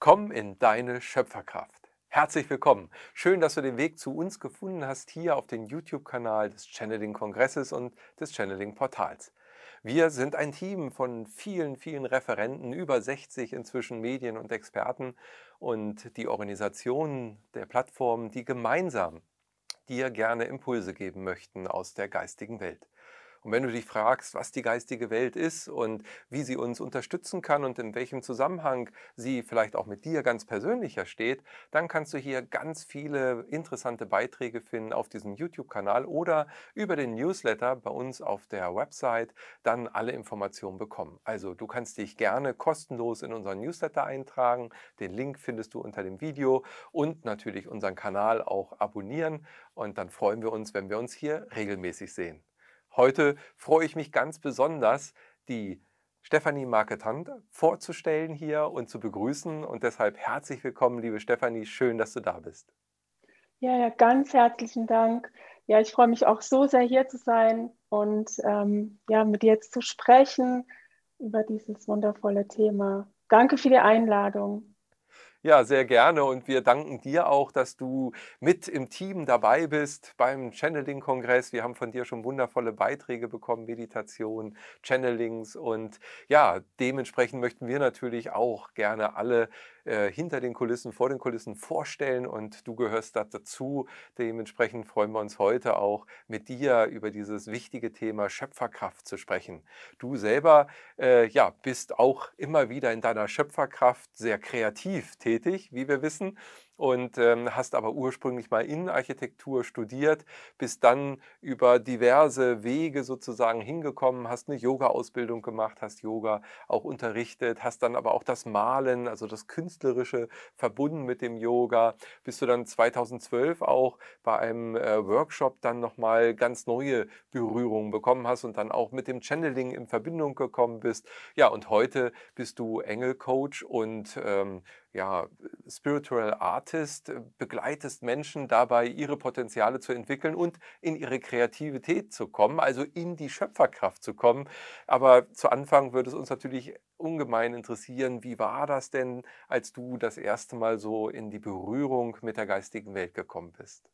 Komm in deine Schöpferkraft. Herzlich willkommen. Schön, dass du den Weg zu uns gefunden hast hier auf dem YouTube-Kanal des Channeling Kongresses und des Channeling Portals. Wir sind ein Team von vielen, vielen Referenten, über 60 inzwischen Medien und Experten und die Organisationen der Plattform, die gemeinsam dir gerne Impulse geben möchten aus der geistigen Welt. Und wenn du dich fragst, was die geistige Welt ist und wie sie uns unterstützen kann und in welchem Zusammenhang sie vielleicht auch mit dir ganz persönlicher steht, dann kannst du hier ganz viele interessante Beiträge finden auf diesem YouTube-Kanal oder über den Newsletter bei uns auf der Website dann alle Informationen bekommen. Also du kannst dich gerne kostenlos in unseren Newsletter eintragen. Den Link findest du unter dem Video und natürlich unseren Kanal auch abonnieren. Und dann freuen wir uns, wenn wir uns hier regelmäßig sehen. Heute freue ich mich ganz besonders, die Stefanie Marketant vorzustellen hier und zu begrüßen. Und deshalb herzlich willkommen, liebe Stefanie. Schön, dass du da bist. Ja, ja, ganz herzlichen Dank. Ja, ich freue mich auch so sehr hier zu sein und ähm, ja, mit dir jetzt zu sprechen über dieses wundervolle Thema. Danke für die Einladung. Ja, sehr gerne und wir danken dir auch, dass du mit im Team dabei bist beim Channeling-Kongress. Wir haben von dir schon wundervolle Beiträge bekommen, Meditation, Channelings und ja, dementsprechend möchten wir natürlich auch gerne alle äh, hinter den Kulissen, vor den Kulissen vorstellen und du gehörst dazu. Dementsprechend freuen wir uns heute auch mit dir über dieses wichtige Thema Schöpferkraft zu sprechen. Du selber äh, ja, bist auch immer wieder in deiner Schöpferkraft sehr kreativ tätig, wie wir wissen und ähm, hast aber ursprünglich mal Innenarchitektur studiert, bist dann über diverse Wege sozusagen hingekommen, hast eine Yoga-Ausbildung gemacht, hast Yoga auch unterrichtet, hast dann aber auch das Malen, also das Künstlerische verbunden mit dem Yoga, bis du dann 2012 auch bei einem äh, Workshop dann nochmal ganz neue Berührungen bekommen hast und dann auch mit dem Channeling in Verbindung gekommen bist. Ja, und heute bist du Engelcoach und ähm, ja, Spiritual Artist, äh, begleitest Menschen dabei, ihre Potenziale zu entwickeln und in ihre Kreativität zu kommen, also in die Schöpferkraft zu kommen. Aber zu Anfang würde es uns natürlich ungemein interessieren, wie war das denn, als du das erste Mal so in die Berührung mit der geistigen Welt gekommen bist?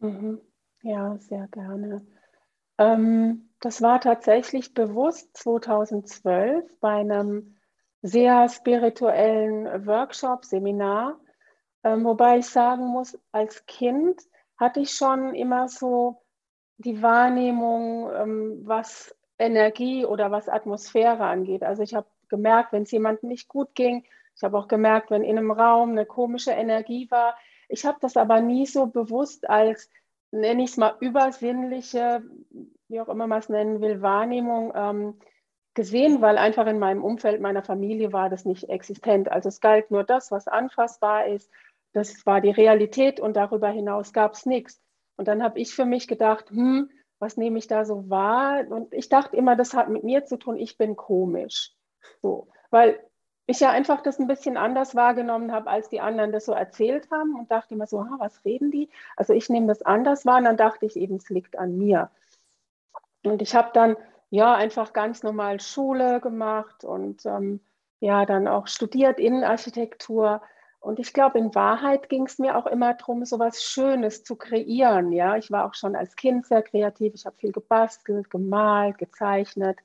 Mhm. Ja, sehr gerne. Ähm, das war tatsächlich bewusst 2012 bei einem sehr spirituellen Workshop, Seminar. Ähm, wobei ich sagen muss, als Kind hatte ich schon immer so die Wahrnehmung, ähm, was Energie oder was Atmosphäre angeht. Also ich habe gemerkt, wenn es jemandem nicht gut ging. Ich habe auch gemerkt, wenn in einem Raum eine komische Energie war. Ich habe das aber nie so bewusst als, nenne ich es mal, übersinnliche, wie auch immer man es nennen will, Wahrnehmung ähm, gesehen, weil einfach in meinem Umfeld meiner Familie war das nicht existent. Also es galt nur das, was anfassbar ist. Das war die Realität und darüber hinaus gab es nichts. Und dann habe ich für mich gedacht, hm, was nehme ich da so wahr? Und ich dachte immer, das hat mit mir zu tun, ich bin komisch. So, weil ich ja einfach das ein bisschen anders wahrgenommen habe, als die anderen das so erzählt haben und dachte immer so, ah, was reden die? Also ich nehme das anders wahr und dann dachte ich eben, es liegt an mir. Und ich habe dann ja, einfach ganz normal Schule gemacht und ähm, ja, dann auch studiert Innenarchitektur. Und ich glaube, in Wahrheit ging es mir auch immer darum, so was Schönes zu kreieren. Ja, ich war auch schon als Kind sehr kreativ. Ich habe viel gebastelt, gemalt, gezeichnet,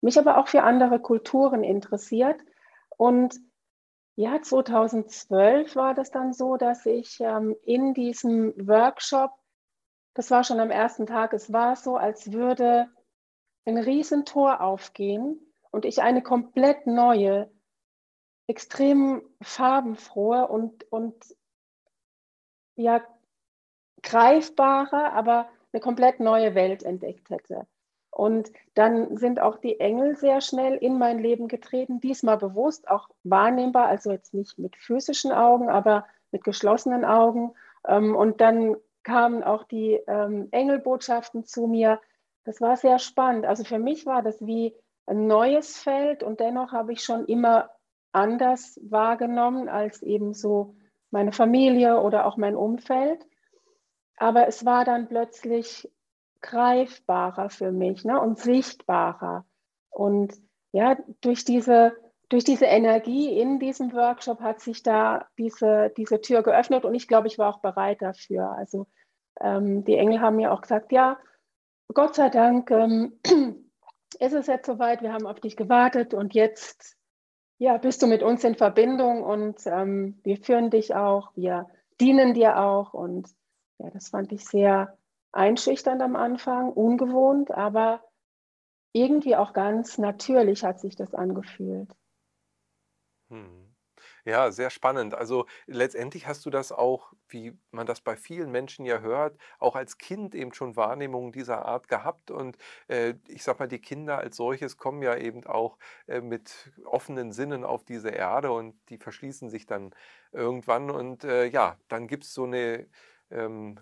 mich aber auch für andere Kulturen interessiert. Und ja, 2012 war das dann so, dass ich ähm, in diesem Workshop, das war schon am ersten Tag, es war so, als würde ein Riesentor aufgehen und ich eine komplett neue, extrem farbenfrohe und, und ja, greifbare, aber eine komplett neue Welt entdeckt hätte. Und dann sind auch die Engel sehr schnell in mein Leben getreten, diesmal bewusst, auch wahrnehmbar, also jetzt nicht mit physischen Augen, aber mit geschlossenen Augen. Ähm, und dann kamen auch die ähm, Engelbotschaften zu mir, das war sehr spannend. Also für mich war das wie ein neues Feld und dennoch habe ich schon immer anders wahrgenommen als eben so meine Familie oder auch mein Umfeld. Aber es war dann plötzlich greifbarer für mich ne, und sichtbarer. Und ja, durch diese durch diese Energie in diesem Workshop hat sich da diese, diese Tür geöffnet und ich glaube, ich war auch bereit dafür. Also ähm, die Engel haben mir auch gesagt, ja, Gott sei Dank ähm, ist es jetzt soweit, wir haben auf dich gewartet und jetzt ja, bist du mit uns in Verbindung und ähm, wir führen dich auch, wir dienen dir auch und ja, das fand ich sehr einschüchternd am Anfang, ungewohnt, aber irgendwie auch ganz natürlich hat sich das angefühlt. Hm. Ja, sehr spannend. Also letztendlich hast du das auch, wie man das bei vielen Menschen ja hört, auch als Kind eben schon Wahrnehmungen dieser Art gehabt. Und äh, ich sag mal, die Kinder als solches kommen ja eben auch äh, mit offenen Sinnen auf diese Erde und die verschließen sich dann irgendwann. Und äh, ja, dann gibt es so eine ähm,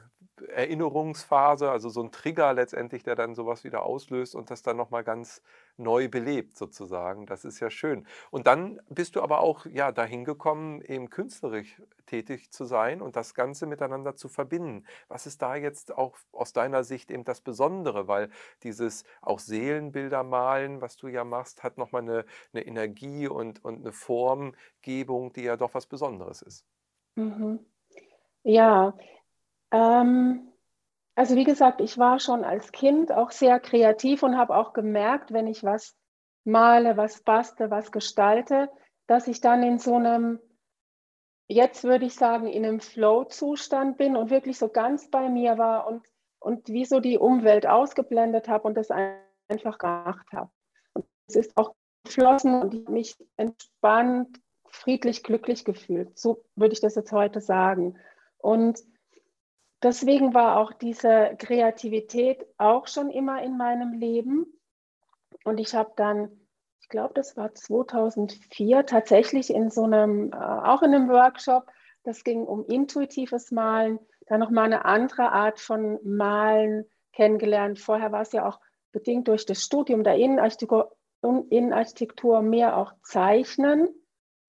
Erinnerungsphase, also so ein Trigger letztendlich, der dann sowas wieder auslöst und das dann nochmal ganz neu belebt sozusagen. Das ist ja schön. Und dann bist du aber auch ja dahin gekommen, eben künstlerisch tätig zu sein und das Ganze miteinander zu verbinden. Was ist da jetzt auch aus deiner Sicht eben das Besondere? Weil dieses auch Seelenbilder malen, was du ja machst, hat nochmal eine, eine Energie und, und eine Formgebung, die ja doch was Besonderes ist. Mhm. Ja, ähm, also wie gesagt, ich war schon als Kind auch sehr kreativ und habe auch gemerkt, wenn ich was male, was baste, was gestalte, dass ich dann in so einem, jetzt würde ich sagen, in einem Flow-Zustand bin und wirklich so ganz bei mir war und, und wie so die Umwelt ausgeblendet habe und das einfach gemacht habe. Und es ist auch geflossen und ich mich entspannt, friedlich, glücklich gefühlt. So würde ich das jetzt heute sagen. Und deswegen war auch diese Kreativität auch schon immer in meinem Leben. Und ich habe dann, ich glaube, das war 2004, tatsächlich in so einem, äh, auch in einem Workshop, das ging um intuitives Malen, dann nochmal eine andere Art von Malen kennengelernt. Vorher war es ja auch bedingt durch das Studium der Innenarchitektur, Innenarchitektur mehr auch Zeichnen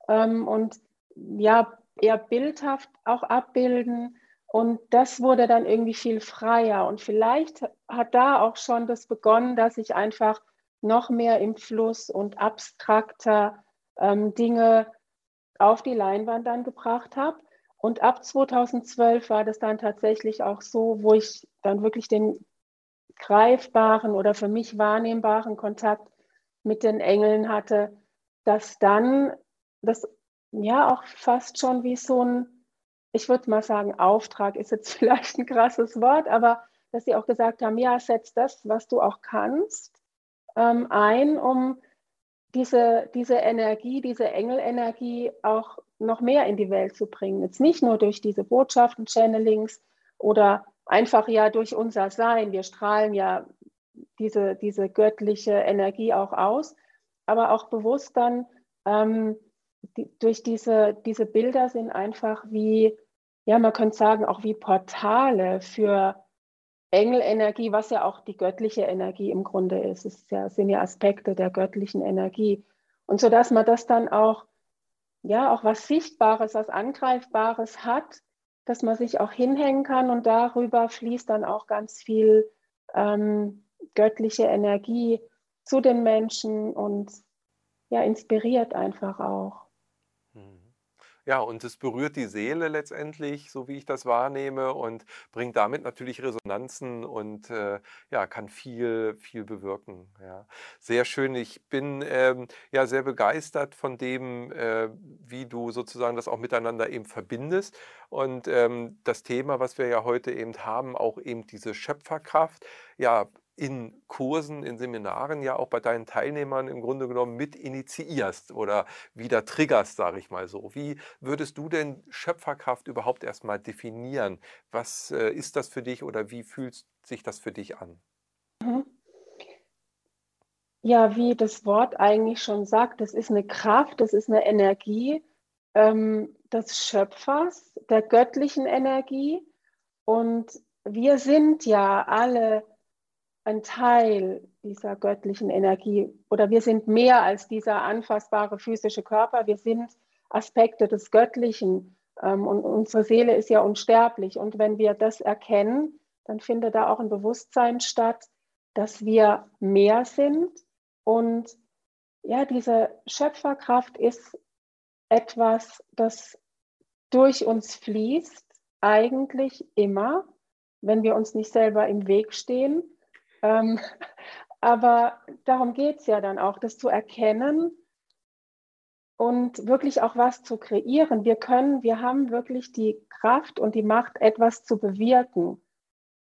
ähm, und ja, eher bildhaft auch abbilden. Und das wurde dann irgendwie viel freier. Und vielleicht hat da auch schon das begonnen, dass ich einfach noch mehr im Fluss und abstrakter ähm, Dinge auf die Leinwand dann gebracht habe. Und ab 2012 war das dann tatsächlich auch so, wo ich dann wirklich den greifbaren oder für mich wahrnehmbaren Kontakt mit den Engeln hatte, dass dann das ja auch fast schon wie so ein ich würde mal sagen, Auftrag ist jetzt vielleicht ein krasses Wort, aber dass sie auch gesagt haben, ja, setz das, was du auch kannst, ähm, ein, um diese, diese Energie, diese Engelenergie auch noch mehr in die Welt zu bringen. Jetzt nicht nur durch diese Botschaften, Channelings oder einfach ja durch unser Sein. Wir strahlen ja diese, diese göttliche Energie auch aus, aber auch bewusst dann ähm, die, durch diese, diese Bilder sind einfach wie, ja, man könnte sagen, auch wie Portale für Engelenergie, was ja auch die göttliche Energie im Grunde ist. Es ja, sind ja Aspekte der göttlichen Energie. Und so dass man das dann auch, ja, auch was Sichtbares, was Angreifbares hat, dass man sich auch hinhängen kann und darüber fließt dann auch ganz viel ähm, göttliche Energie zu den Menschen und ja, inspiriert einfach auch. Ja, und es berührt die Seele letztendlich, so wie ich das wahrnehme, und bringt damit natürlich Resonanzen und äh, ja, kann viel, viel bewirken. Ja. Sehr schön. Ich bin ähm, ja sehr begeistert von dem, äh, wie du sozusagen das auch miteinander eben verbindest. Und ähm, das Thema, was wir ja heute eben haben, auch eben diese Schöpferkraft, ja, in Kursen, in Seminaren ja auch bei deinen Teilnehmern im Grunde genommen mit initiierst oder wieder triggerst, sage ich mal so. Wie würdest du denn Schöpferkraft überhaupt erstmal definieren? Was äh, ist das für dich oder wie fühlt sich das für dich an? Ja, wie das Wort eigentlich schon sagt, das ist eine Kraft, das ist eine Energie ähm, des Schöpfers, der göttlichen Energie. Und wir sind ja alle ein Teil dieser göttlichen Energie oder wir sind mehr als dieser anfassbare physische Körper, wir sind Aspekte des Göttlichen ähm, und unsere Seele ist ja unsterblich. Und wenn wir das erkennen, dann findet da auch ein Bewusstsein statt, dass wir mehr sind und ja, diese Schöpferkraft ist etwas, das durch uns fließt, eigentlich immer, wenn wir uns nicht selber im Weg stehen. Ähm, aber darum geht es ja dann auch, das zu erkennen und wirklich auch was zu kreieren. Wir können, wir haben wirklich die Kraft und die Macht, etwas zu bewirken.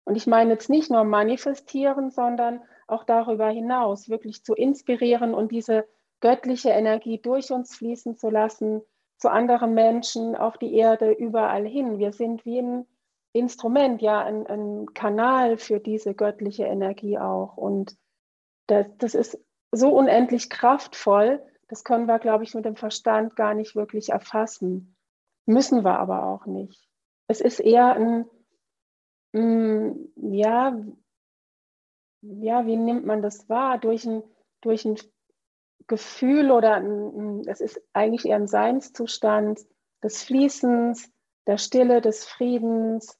Und ich meine jetzt nicht nur manifestieren, sondern auch darüber hinaus wirklich zu inspirieren und diese göttliche Energie durch uns fließen zu lassen, zu anderen Menschen auf die Erde, überall hin. Wir sind wie ein Instrument, ja, ein, ein Kanal für diese göttliche Energie auch. Und das, das ist so unendlich kraftvoll, das können wir, glaube ich, mit dem Verstand gar nicht wirklich erfassen. Müssen wir aber auch nicht. Es ist eher ein, ein ja, ja, wie nimmt man das wahr? Durch ein, durch ein Gefühl oder ein, es ist eigentlich eher ein Seinszustand des Fließens, der Stille, des Friedens.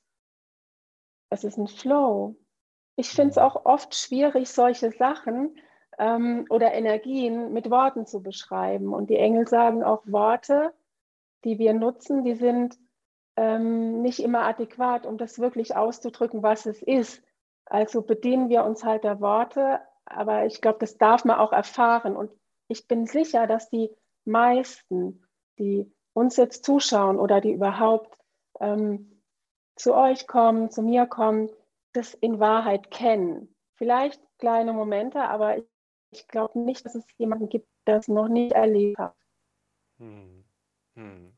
Es ist ein Flow. Ich finde es auch oft schwierig, solche Sachen ähm, oder Energien mit Worten zu beschreiben. Und die Engel sagen auch Worte, die wir nutzen, die sind ähm, nicht immer adäquat, um das wirklich auszudrücken, was es ist. Also bedienen wir uns halt der Worte, aber ich glaube, das darf man auch erfahren. Und ich bin sicher, dass die meisten, die uns jetzt zuschauen oder die überhaupt ähm, zu euch kommen, zu mir kommen, das in Wahrheit kennen. Vielleicht kleine Momente, aber ich, ich glaube nicht, dass es jemanden gibt, der es noch nicht erlebt hat. Hm. Hm.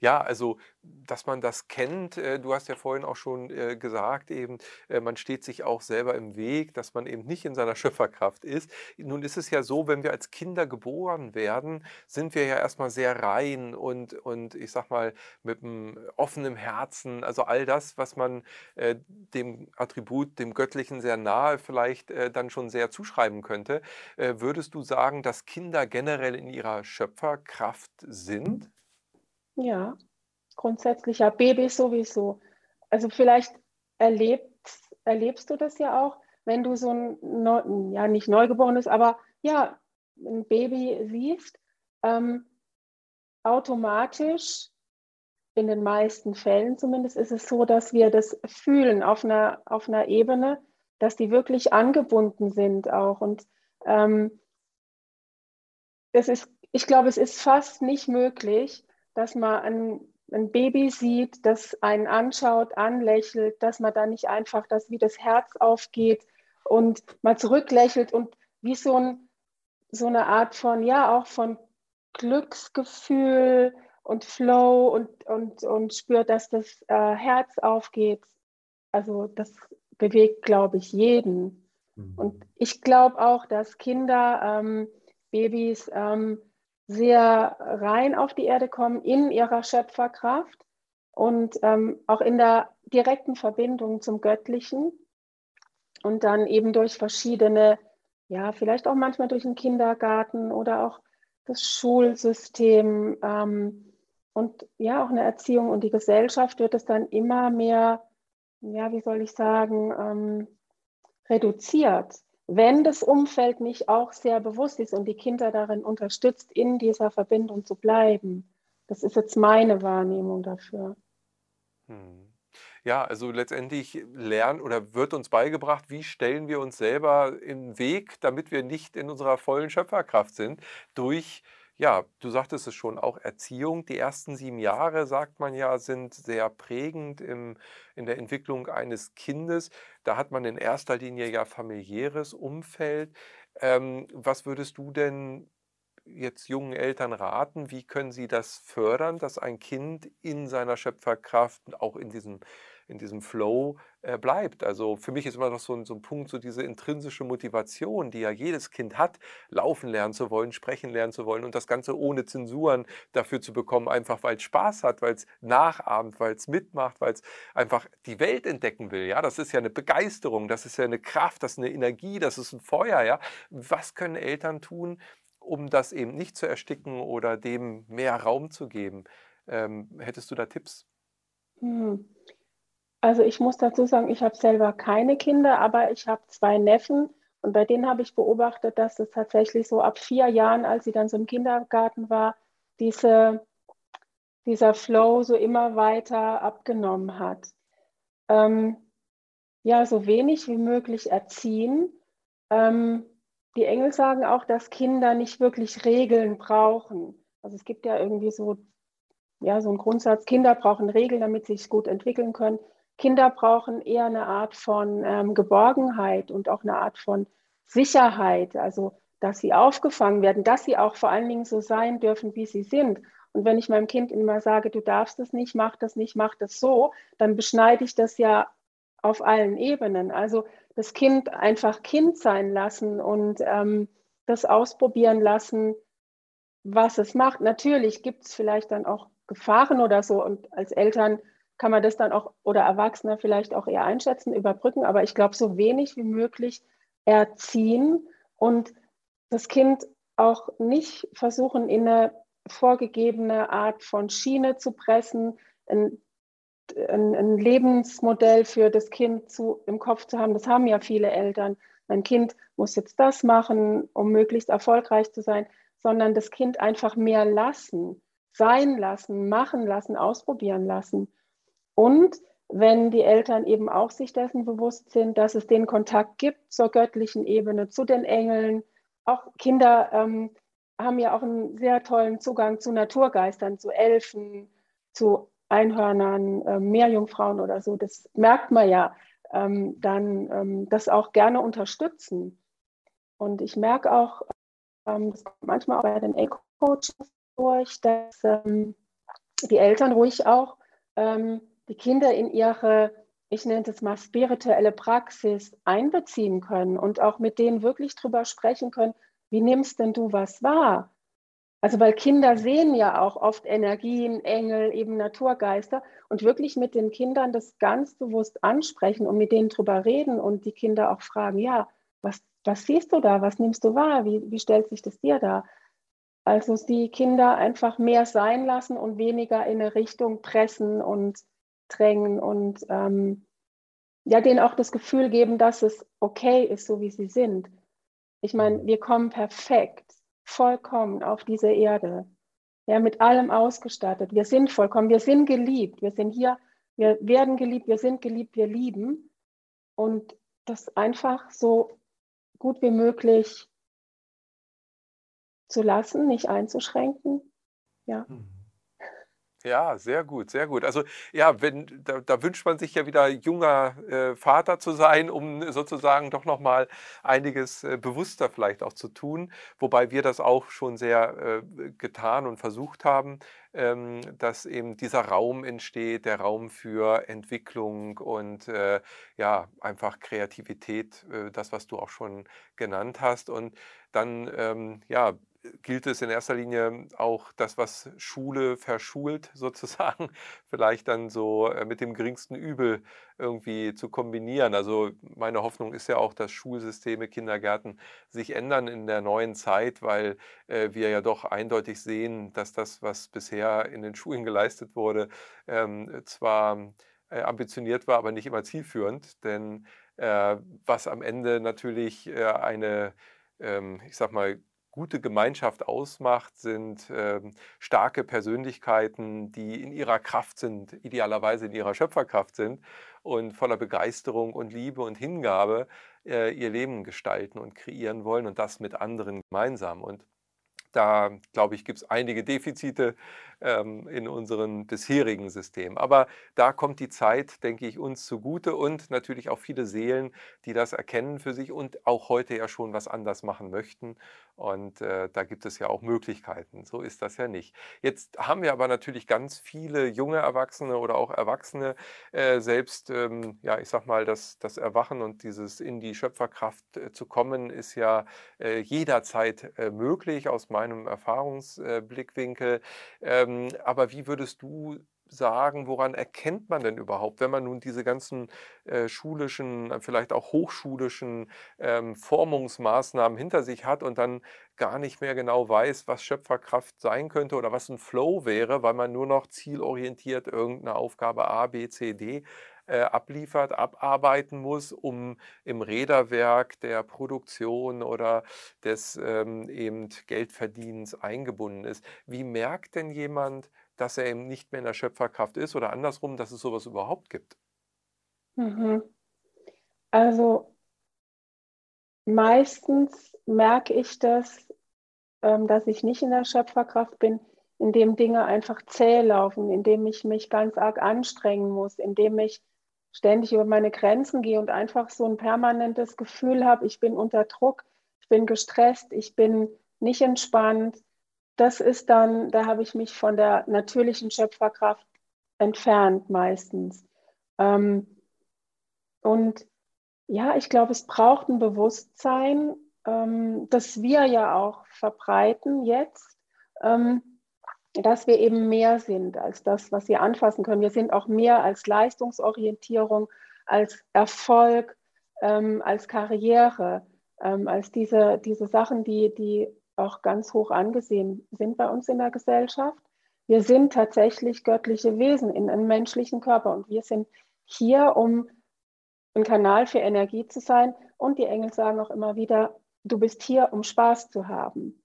Ja, also, dass man das kennt, äh, du hast ja vorhin auch schon äh, gesagt, eben, äh, man steht sich auch selber im Weg, dass man eben nicht in seiner Schöpferkraft ist. Nun ist es ja so, wenn wir als Kinder geboren werden, sind wir ja erstmal sehr rein und, und ich sag mal, mit einem offenen Herzen, also all das, was man äh, dem Attribut, dem Göttlichen sehr nahe vielleicht äh, dann schon sehr zuschreiben könnte. Äh, würdest du sagen, dass Kinder generell in ihrer Schöpferkraft sind? Ja, grundsätzlich ja, Babys sowieso. Also vielleicht erlebst, erlebst du das ja auch, wenn du so ein, Neu ja nicht Neugeborenes, aber ja, ein Baby siehst, ähm, automatisch, in den meisten Fällen zumindest, ist es so, dass wir das fühlen auf einer, auf einer Ebene, dass die wirklich angebunden sind auch. Und ähm, es ist, ich glaube, es ist fast nicht möglich, dass man ein, ein Baby sieht, das einen anschaut, anlächelt, dass man da nicht einfach, dass wie das Herz aufgeht und mal zurücklächelt und wie so, ein, so eine Art von, ja, auch von Glücksgefühl und Flow und, und, und spürt, dass das äh, Herz aufgeht. Also das bewegt, glaube ich, jeden. Mhm. Und ich glaube auch, dass Kinder, ähm, Babys, ähm, sehr rein auf die Erde kommen in ihrer Schöpferkraft und ähm, auch in der direkten Verbindung zum Göttlichen und dann eben durch verschiedene, ja, vielleicht auch manchmal durch den Kindergarten oder auch das Schulsystem ähm, und ja, auch eine Erziehung und die Gesellschaft wird es dann immer mehr, ja, wie soll ich sagen, ähm, reduziert wenn das Umfeld nicht auch sehr bewusst ist und die Kinder darin unterstützt, in dieser Verbindung zu bleiben. Das ist jetzt meine Wahrnehmung dafür. Hm. Ja, also letztendlich lernen oder wird uns beigebracht, wie stellen wir uns selber im Weg, damit wir nicht in unserer vollen Schöpferkraft sind, durch ja, du sagtest es schon, auch Erziehung. Die ersten sieben Jahre, sagt man ja, sind sehr prägend im, in der Entwicklung eines Kindes. Da hat man in erster Linie ja familiäres Umfeld. Ähm, was würdest du denn jetzt jungen Eltern raten? Wie können sie das fördern, dass ein Kind in seiner Schöpferkraft, auch in diesem in diesem Flow äh, bleibt. Also für mich ist immer noch so ein, so ein Punkt, so diese intrinsische Motivation, die ja jedes Kind hat, laufen lernen zu wollen, sprechen lernen zu wollen und das Ganze ohne Zensuren dafür zu bekommen, einfach weil es Spaß hat, weil es nachahmt, weil es mitmacht, weil es einfach die Welt entdecken will. Ja, das ist ja eine Begeisterung, das ist ja eine Kraft, das ist eine Energie, das ist ein Feuer. Ja, was können Eltern tun, um das eben nicht zu ersticken oder dem mehr Raum zu geben? Ähm, hättest du da Tipps? Hm. Also ich muss dazu sagen, ich habe selber keine Kinder, aber ich habe zwei Neffen Und bei denen habe ich beobachtet, dass es tatsächlich so ab vier Jahren, als sie dann so im Kindergarten war, diese, dieser Flow so immer weiter abgenommen hat. Ähm, ja, so wenig wie möglich erziehen. Ähm, die Engel sagen auch, dass Kinder nicht wirklich Regeln brauchen. Also es gibt ja irgendwie so, ja, so einen Grundsatz, Kinder brauchen Regeln, damit sie sich gut entwickeln können. Kinder brauchen eher eine Art von ähm, Geborgenheit und auch eine Art von Sicherheit, also dass sie aufgefangen werden, dass sie auch vor allen Dingen so sein dürfen, wie sie sind. Und wenn ich meinem Kind immer sage, du darfst es nicht, mach das nicht, mach das so, dann beschneide ich das ja auf allen Ebenen. Also das Kind einfach Kind sein lassen und ähm, das ausprobieren lassen, was es macht. Natürlich gibt es vielleicht dann auch Gefahren oder so und als Eltern kann man das dann auch oder Erwachsene vielleicht auch eher einschätzen, überbrücken, aber ich glaube, so wenig wie möglich erziehen und das Kind auch nicht versuchen, in eine vorgegebene Art von Schiene zu pressen, ein, ein, ein, Lebensmodell für das Kind zu, im Kopf zu haben. Das haben ja viele Eltern. Mein Kind muss jetzt das machen, um möglichst erfolgreich zu sein, sondern das Kind einfach mehr lassen, sein lassen, machen lassen, ausprobieren lassen. Und wenn die Eltern eben auch sich dessen bewusst sind, dass es den Kontakt gibt zur göttlichen Ebene, zu den Engeln. Auch Kinder ähm, haben ja auch einen sehr tollen Zugang zu Naturgeistern, zu Elfen, zu Einhörnern, äh, Meerjungfrauen oder so. Das merkt man ja. Ähm, dann ähm, das auch gerne unterstützen. Und ich merke auch, ähm, das kommt manchmal auch bei den Eco-Coaches durch, dass ähm, die Eltern ruhig auch ähm, die Kinder in ihre, ich nenne es mal, spirituelle Praxis einbeziehen können und auch mit denen wirklich drüber sprechen können, wie nimmst denn du was wahr? Also weil Kinder sehen ja auch oft Energien, Engel, eben Naturgeister und wirklich mit den Kindern das ganz bewusst ansprechen und mit denen drüber reden und die Kinder auch fragen, ja, was, was siehst du da, was nimmst du wahr, wie, wie stellt sich das dir da? Also die Kinder einfach mehr sein lassen und weniger in eine Richtung pressen und drängen und ähm, ja, denen auch das Gefühl geben, dass es okay ist, so wie sie sind. Ich meine, wir kommen perfekt, vollkommen auf diese Erde, ja, mit allem ausgestattet. Wir sind vollkommen, wir sind geliebt, wir sind hier, wir werden geliebt, wir sind geliebt, wir lieben und das einfach so gut wie möglich zu lassen, nicht einzuschränken. Ja. Mhm. Ja, sehr gut, sehr gut. Also ja, wenn da, da wünscht man sich ja wieder junger äh, Vater zu sein, um sozusagen doch noch mal einiges äh, bewusster vielleicht auch zu tun, wobei wir das auch schon sehr äh, getan und versucht haben, ähm, dass eben dieser Raum entsteht, der Raum für Entwicklung und äh, ja, einfach Kreativität, äh, das, was du auch schon genannt hast. Und dann ähm, ja, gilt es in erster Linie auch das, was Schule verschult, sozusagen, vielleicht dann so äh, mit dem geringsten Übel irgendwie zu kombinieren. Also meine Hoffnung ist ja auch, dass Schulsysteme, Kindergärten sich ändern in der neuen Zeit, weil äh, wir ja doch eindeutig sehen, dass das, was bisher in den Schulen geleistet wurde, ähm, zwar äh, ambitioniert war, aber nicht immer zielführend. Denn äh, was am Ende natürlich äh, eine, ähm, ich sag mal, gute Gemeinschaft ausmacht, sind ähm, starke Persönlichkeiten, die in ihrer Kraft sind, idealerweise in ihrer Schöpferkraft sind und voller Begeisterung und Liebe und Hingabe äh, ihr Leben gestalten und kreieren wollen und das mit anderen gemeinsam. Und da, glaube ich, gibt es einige Defizite ähm, in unserem bisherigen System. Aber da kommt die Zeit, denke ich, uns zugute und natürlich auch viele Seelen, die das erkennen für sich und auch heute ja schon was anders machen möchten. Und äh, da gibt es ja auch Möglichkeiten. So ist das ja nicht. Jetzt haben wir aber natürlich ganz viele junge Erwachsene oder auch Erwachsene äh, selbst, ähm, ja, ich sag mal, das, das Erwachen und dieses in die Schöpferkraft äh, zu kommen, ist ja äh, jederzeit äh, möglich aus meinem Erfahrungsblickwinkel. Ähm, aber wie würdest du sagen, woran erkennt man denn überhaupt, wenn man nun diese ganzen äh, schulischen, äh, vielleicht auch hochschulischen ähm, Formungsmaßnahmen hinter sich hat und dann gar nicht mehr genau weiß, was Schöpferkraft sein könnte oder was ein Flow wäre, weil man nur noch zielorientiert irgendeine Aufgabe A, B, C, D äh, abliefert, abarbeiten muss, um im Räderwerk der Produktion oder des ähm, eben Geldverdienens eingebunden ist. Wie merkt denn jemand, dass er eben nicht mehr in der Schöpferkraft ist oder andersrum, dass es sowas überhaupt gibt? Mhm. Also meistens merke ich das, ähm, dass ich nicht in der Schöpferkraft bin, indem Dinge einfach zäh laufen, indem ich mich ganz arg anstrengen muss, indem ich ständig über meine Grenzen gehe und einfach so ein permanentes Gefühl habe, ich bin unter Druck, ich bin gestresst, ich bin nicht entspannt. Das ist dann, da habe ich mich von der natürlichen Schöpferkraft entfernt meistens. Ähm, und ja, ich glaube, es braucht ein Bewusstsein, ähm, das wir ja auch verbreiten jetzt, ähm, dass wir eben mehr sind als das, was wir anfassen können. Wir sind auch mehr als Leistungsorientierung, als Erfolg, ähm, als Karriere, ähm, als diese, diese Sachen, die, die auch ganz hoch angesehen sind bei uns in der Gesellschaft. Wir sind tatsächlich göttliche Wesen in einem menschlichen Körper und wir sind hier, um ein Kanal für Energie zu sein. Und die Engel sagen auch immer wieder, du bist hier, um Spaß zu haben,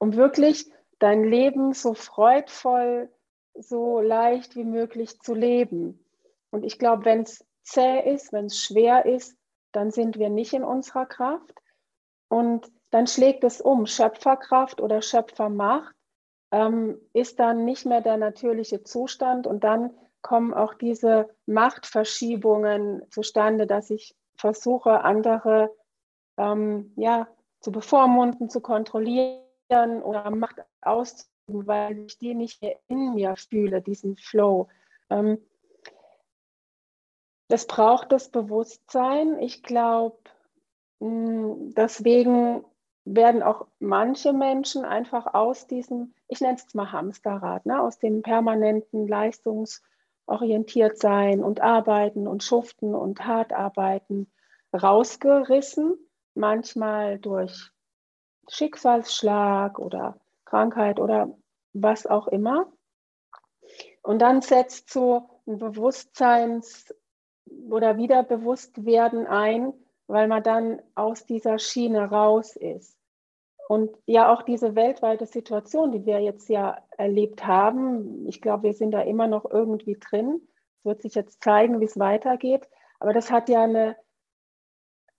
um wirklich dein Leben so freudvoll, so leicht wie möglich zu leben. Und ich glaube, wenn es zäh ist, wenn es schwer ist, dann sind wir nicht in unserer Kraft. Und dann schlägt es um. Schöpferkraft oder Schöpfermacht ähm, ist dann nicht mehr der natürliche Zustand. Und dann kommen auch diese Machtverschiebungen zustande, dass ich versuche, andere ähm, ja, zu bevormunden, zu kontrollieren oder Macht auszuüben, weil ich die nicht mehr in mir fühle, diesen Flow. Ähm, das braucht das Bewusstsein. Ich glaube, hm, deswegen werden auch manche Menschen einfach aus diesem, ich nenne es mal Hamsterrad, ne, aus dem permanenten leistungsorientiert sein und arbeiten und schuften und hart arbeiten rausgerissen, manchmal durch Schicksalsschlag oder Krankheit oder was auch immer. Und dann setzt so ein Bewusstseins- oder Wiederbewusstwerden ein, weil man dann aus dieser Schiene raus ist. Und ja, auch diese weltweite Situation, die wir jetzt ja erlebt haben, ich glaube, wir sind da immer noch irgendwie drin. Es wird sich jetzt zeigen, wie es weitergeht. Aber das hat ja eine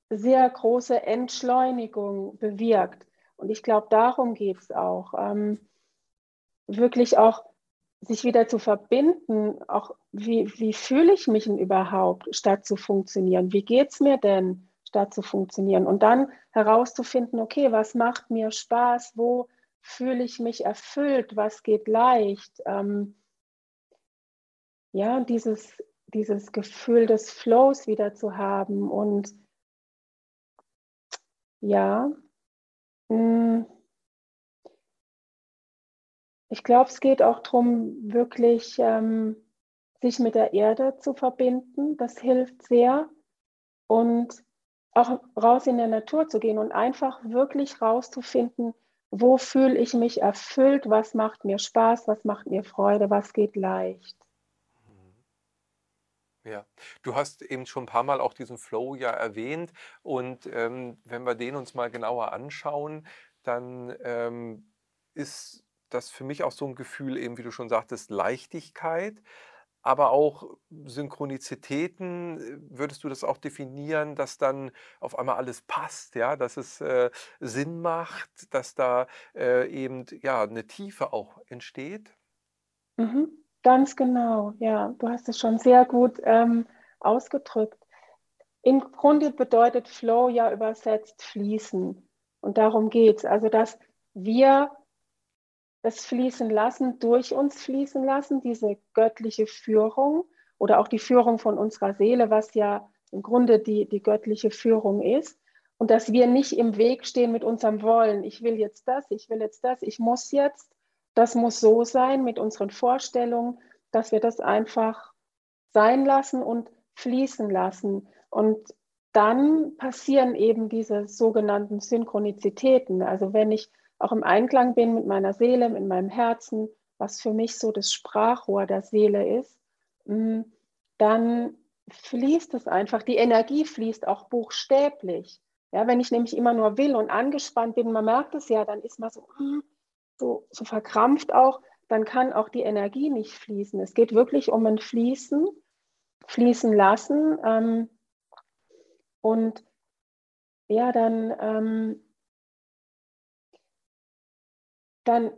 sehr große Entschleunigung bewirkt. Und ich glaube, darum geht es auch. Ähm, wirklich auch sich wieder zu verbinden, auch wie, wie fühle ich mich denn überhaupt, statt zu funktionieren? Wie geht es mir denn, statt zu funktionieren? Und dann herauszufinden, okay, was macht mir Spaß? Wo fühle ich mich erfüllt? Was geht leicht? Ähm, ja, dieses, dieses Gefühl des Flows wieder zu haben und ja. Ich glaube, es geht auch darum, wirklich ähm, sich mit der Erde zu verbinden. Das hilft sehr. Und auch raus in der Natur zu gehen und einfach wirklich rauszufinden, wo fühle ich mich erfüllt, was macht mir Spaß, was macht mir Freude, was geht leicht. Ja, du hast eben schon ein paar Mal auch diesen Flow ja erwähnt und ähm, wenn wir den uns mal genauer anschauen, dann ähm, ist das für mich auch so ein Gefühl eben, wie du schon sagtest, Leichtigkeit, aber auch Synchronizitäten. Würdest du das auch definieren, dass dann auf einmal alles passt, ja, dass es äh, Sinn macht, dass da äh, eben ja eine Tiefe auch entsteht? Mhm. Ganz genau, ja, du hast es schon sehr gut ähm, ausgedrückt. Im Grunde bedeutet Flow ja übersetzt fließen. Und darum geht es. Also, dass wir es fließen lassen, durch uns fließen lassen, diese göttliche Führung oder auch die Führung von unserer Seele, was ja im Grunde die, die göttliche Führung ist. Und dass wir nicht im Weg stehen mit unserem Wollen. Ich will jetzt das, ich will jetzt das, ich muss jetzt, das muss so sein mit unseren Vorstellungen, dass wir das einfach sein lassen und fließen lassen. Und dann passieren eben diese sogenannten Synchronizitäten. Also wenn ich auch im Einklang bin mit meiner Seele, mit meinem Herzen, was für mich so das Sprachrohr der Seele ist, mm, dann fließt es einfach. Die Energie fließt auch buchstäblich. Ja, wenn ich nämlich immer nur will und angespannt bin, man merkt es ja, dann ist man so, hm, so, so verkrampft auch, dann kann auch die Energie nicht fließen. Es geht wirklich um ein Fließen, fließen lassen. Ähm, und ja, dann, ähm, dann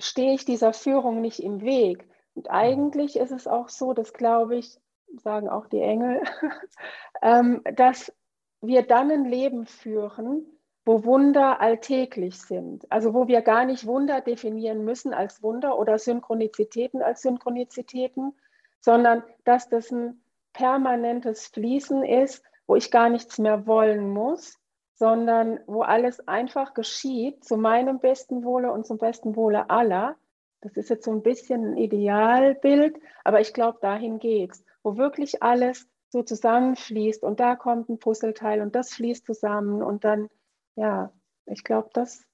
stehe ich dieser Führung nicht im Weg. Und eigentlich ist es auch so, das glaube ich, sagen auch die Engel, ähm, dass wir dann ein Leben führen, wo Wunder alltäglich sind. Also wo wir gar nicht Wunder definieren müssen als Wunder oder Synchronizitäten als Synchronizitäten, sondern dass das ein permanentes Fließen ist, wo ich gar nichts mehr wollen muss, sondern wo alles einfach geschieht zu meinem besten Wohle und zum besten Wohle aller. Das ist jetzt so ein bisschen ein Idealbild, aber ich glaube, dahin geht es, wo wirklich alles so zusammenfließt und da kommt ein Puzzleteil und das fließt zusammen und dann, ja, ich glaube, das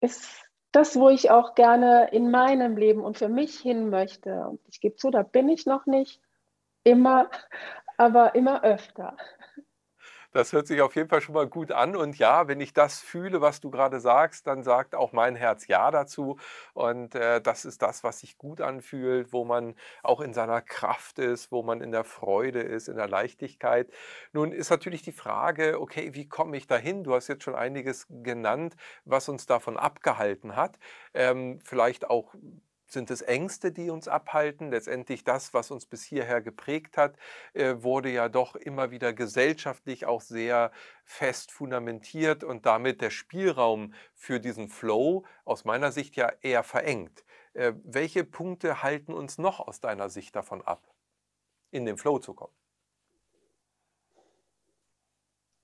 ist das, wo ich auch gerne in meinem Leben und für mich hin möchte. Und ich gebe zu, da bin ich noch nicht immer, aber immer öfter. Das hört sich auf jeden Fall schon mal gut an. Und ja, wenn ich das fühle, was du gerade sagst, dann sagt auch mein Herz Ja dazu. Und äh, das ist das, was sich gut anfühlt, wo man auch in seiner Kraft ist, wo man in der Freude ist, in der Leichtigkeit. Nun ist natürlich die Frage, okay, wie komme ich dahin? Du hast jetzt schon einiges genannt, was uns davon abgehalten hat. Ähm, vielleicht auch sind es Ängste, die uns abhalten? Letztendlich das, was uns bis hierher geprägt hat, äh, wurde ja doch immer wieder gesellschaftlich auch sehr fest fundamentiert und damit der Spielraum für diesen Flow aus meiner Sicht ja eher verengt. Äh, welche Punkte halten uns noch aus deiner Sicht davon ab, in den Flow zu kommen?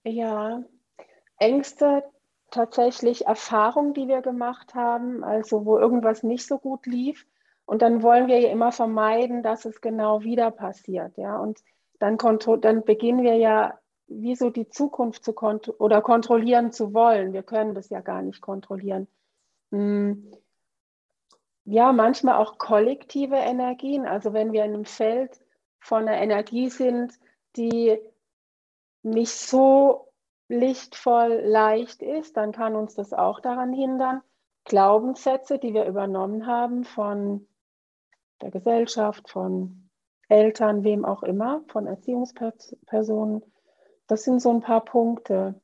Ja, Ängste, tatsächlich Erfahrungen, die wir gemacht haben, also wo irgendwas nicht so gut lief. Und dann wollen wir ja immer vermeiden, dass es genau wieder passiert. Ja? Und dann, dann beginnen wir ja, wie so die Zukunft zu kont oder kontrollieren zu wollen. Wir können das ja gar nicht kontrollieren. Hm. Ja, manchmal auch kollektive Energien. Also wenn wir in einem Feld von einer Energie sind, die nicht so lichtvoll leicht ist, dann kann uns das auch daran hindern, Glaubenssätze, die wir übernommen haben von der Gesellschaft, von Eltern, wem auch immer, von Erziehungspersonen. Das sind so ein paar Punkte,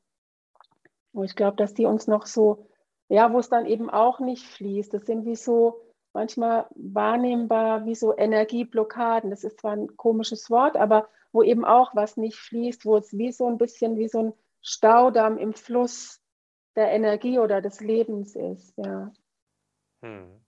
wo ich glaube, dass die uns noch so, ja, wo es dann eben auch nicht fließt. Das sind wie so manchmal wahrnehmbar wie so Energieblockaden. Das ist zwar ein komisches Wort, aber wo eben auch was nicht fließt, wo es wie so ein bisschen wie so ein Staudamm im Fluss der Energie oder des Lebens ist. Ja. Hm.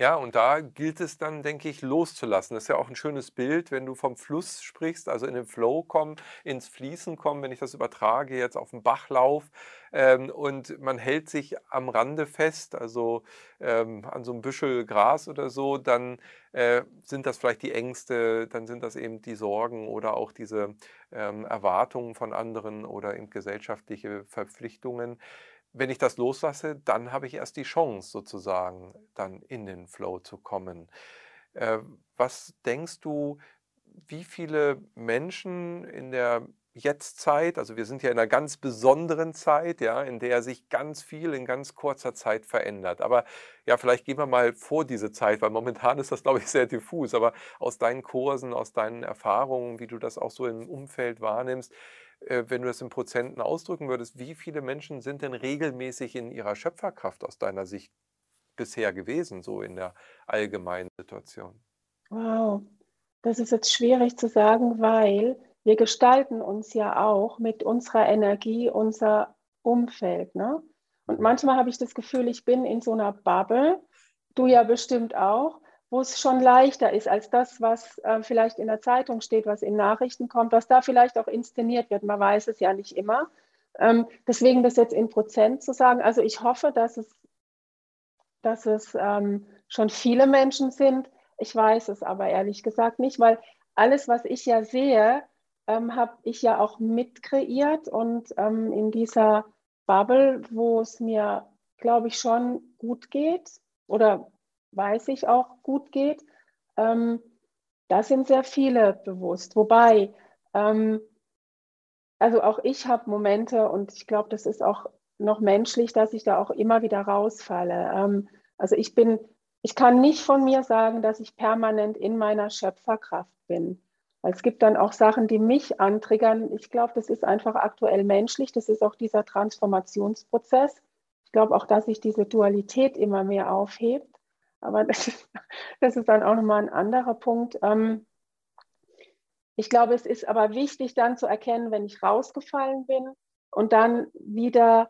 Ja, und da gilt es dann, denke ich, loszulassen. Das ist ja auch ein schönes Bild, wenn du vom Fluss sprichst, also in den Flow kommen, ins Fließen kommen, wenn ich das übertrage jetzt auf den Bachlauf ähm, und man hält sich am Rande fest, also ähm, an so einem Büschel Gras oder so, dann äh, sind das vielleicht die Ängste, dann sind das eben die Sorgen oder auch diese ähm, Erwartungen von anderen oder eben gesellschaftliche Verpflichtungen wenn ich das loslasse, dann habe ich erst die Chance sozusagen, dann in den Flow zu kommen. Äh, was denkst du, wie viele Menschen in der Jetztzeit, also wir sind ja in einer ganz besonderen Zeit, ja, in der sich ganz viel in ganz kurzer Zeit verändert. Aber ja, vielleicht gehen wir mal vor diese Zeit, weil momentan ist das, glaube ich, sehr diffus. Aber aus deinen Kursen, aus deinen Erfahrungen, wie du das auch so im Umfeld wahrnimmst, wenn du das in Prozenten ausdrücken würdest, wie viele Menschen sind denn regelmäßig in ihrer Schöpferkraft aus deiner Sicht bisher gewesen, so in der allgemeinen Situation? Wow, das ist jetzt schwierig zu sagen, weil wir gestalten uns ja auch mit unserer Energie unser Umfeld. Ne? Und mhm. manchmal habe ich das Gefühl, ich bin in so einer Bubble, du ja bestimmt auch, wo es schon leichter ist als das, was äh, vielleicht in der Zeitung steht, was in Nachrichten kommt, was da vielleicht auch inszeniert wird. Man weiß es ja nicht immer. Ähm, deswegen das jetzt in Prozent zu sagen. Also ich hoffe, dass es, dass es ähm, schon viele Menschen sind. Ich weiß es aber ehrlich gesagt nicht, weil alles, was ich ja sehe, ähm, habe ich ja auch mitkreiert und ähm, in dieser Bubble, wo es mir, glaube ich, schon gut geht oder weiß ich auch gut geht, ähm, da sind sehr viele bewusst. Wobei, ähm, also auch ich habe Momente und ich glaube, das ist auch noch menschlich, dass ich da auch immer wieder rausfalle. Ähm, also ich bin, ich kann nicht von mir sagen, dass ich permanent in meiner Schöpferkraft bin. Weil es gibt dann auch Sachen, die mich antriggern. Ich glaube, das ist einfach aktuell menschlich. Das ist auch dieser Transformationsprozess. Ich glaube auch, dass sich diese Dualität immer mehr aufhebt. Aber das ist, das ist dann auch nochmal ein anderer Punkt. Ähm, ich glaube, es ist aber wichtig dann zu erkennen, wenn ich rausgefallen bin und dann wieder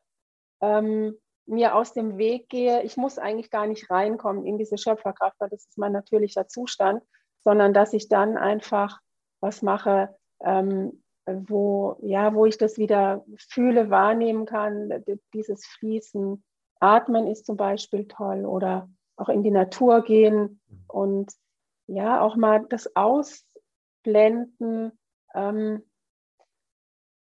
ähm, mir aus dem Weg gehe. Ich muss eigentlich gar nicht reinkommen in diese Schöpferkraft, weil das ist mein natürlicher Zustand, sondern dass ich dann einfach was mache, ähm, wo, ja, wo ich das wieder fühle, wahrnehmen kann. Dieses Fließen, Atmen ist zum Beispiel toll oder auch in die Natur gehen mhm. und ja, auch mal das Ausblenden, ähm,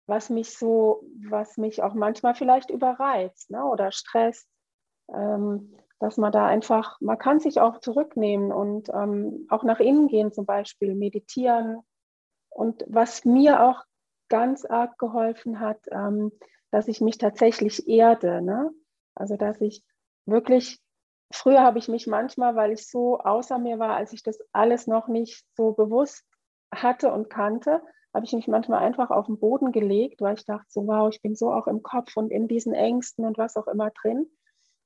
was mich so, was mich auch manchmal vielleicht überreizt ne, oder stresst, ähm, dass man da einfach, man kann sich auch zurücknehmen und ähm, auch nach innen gehen zum Beispiel, meditieren. Und was mir auch ganz arg geholfen hat, ähm, dass ich mich tatsächlich erde. Ne? Also dass ich wirklich, früher habe ich mich manchmal, weil ich so außer mir war, als ich das alles noch nicht so bewusst hatte und kannte, habe ich mich manchmal einfach auf den Boden gelegt, weil ich dachte so, wow, ich bin so auch im Kopf und in diesen Ängsten und was auch immer drin.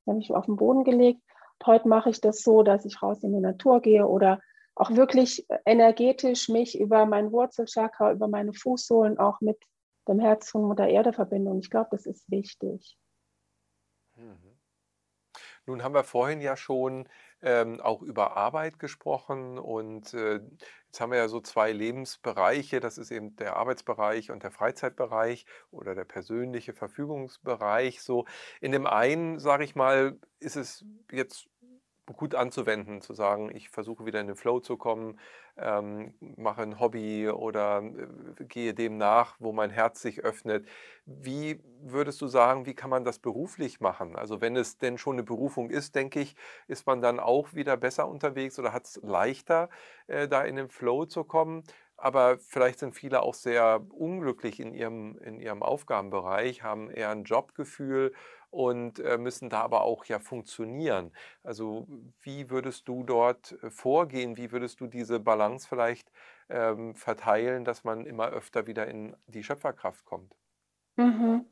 Dann habe ich mich auf den Boden gelegt. Heute mache ich das so, dass ich raus in die Natur gehe oder auch wirklich energetisch mich über mein Wurzelchakra, über meine Fußsohlen auch mit dem Herz von Mutter Erde verbinde. Und ich glaube, das ist wichtig. Nun haben wir vorhin ja schon ähm, auch über Arbeit gesprochen und äh, jetzt haben wir ja so zwei Lebensbereiche, das ist eben der Arbeitsbereich und der Freizeitbereich oder der persönliche Verfügungsbereich. So in dem einen, sage ich mal, ist es jetzt gut anzuwenden, zu sagen, ich versuche wieder in den Flow zu kommen, ähm, mache ein Hobby oder äh, gehe dem nach, wo mein Herz sich öffnet. Wie würdest du sagen, wie kann man das beruflich machen? Also wenn es denn schon eine Berufung ist, denke ich, ist man dann auch wieder besser unterwegs oder hat es leichter, äh, da in den Flow zu kommen? Aber vielleicht sind viele auch sehr unglücklich in ihrem, in ihrem Aufgabenbereich, haben eher ein Jobgefühl und äh, müssen da aber auch ja funktionieren. Also wie würdest du dort äh, vorgehen? Wie würdest du diese Balance vielleicht ähm, verteilen, dass man immer öfter wieder in die Schöpferkraft kommt? Mhm.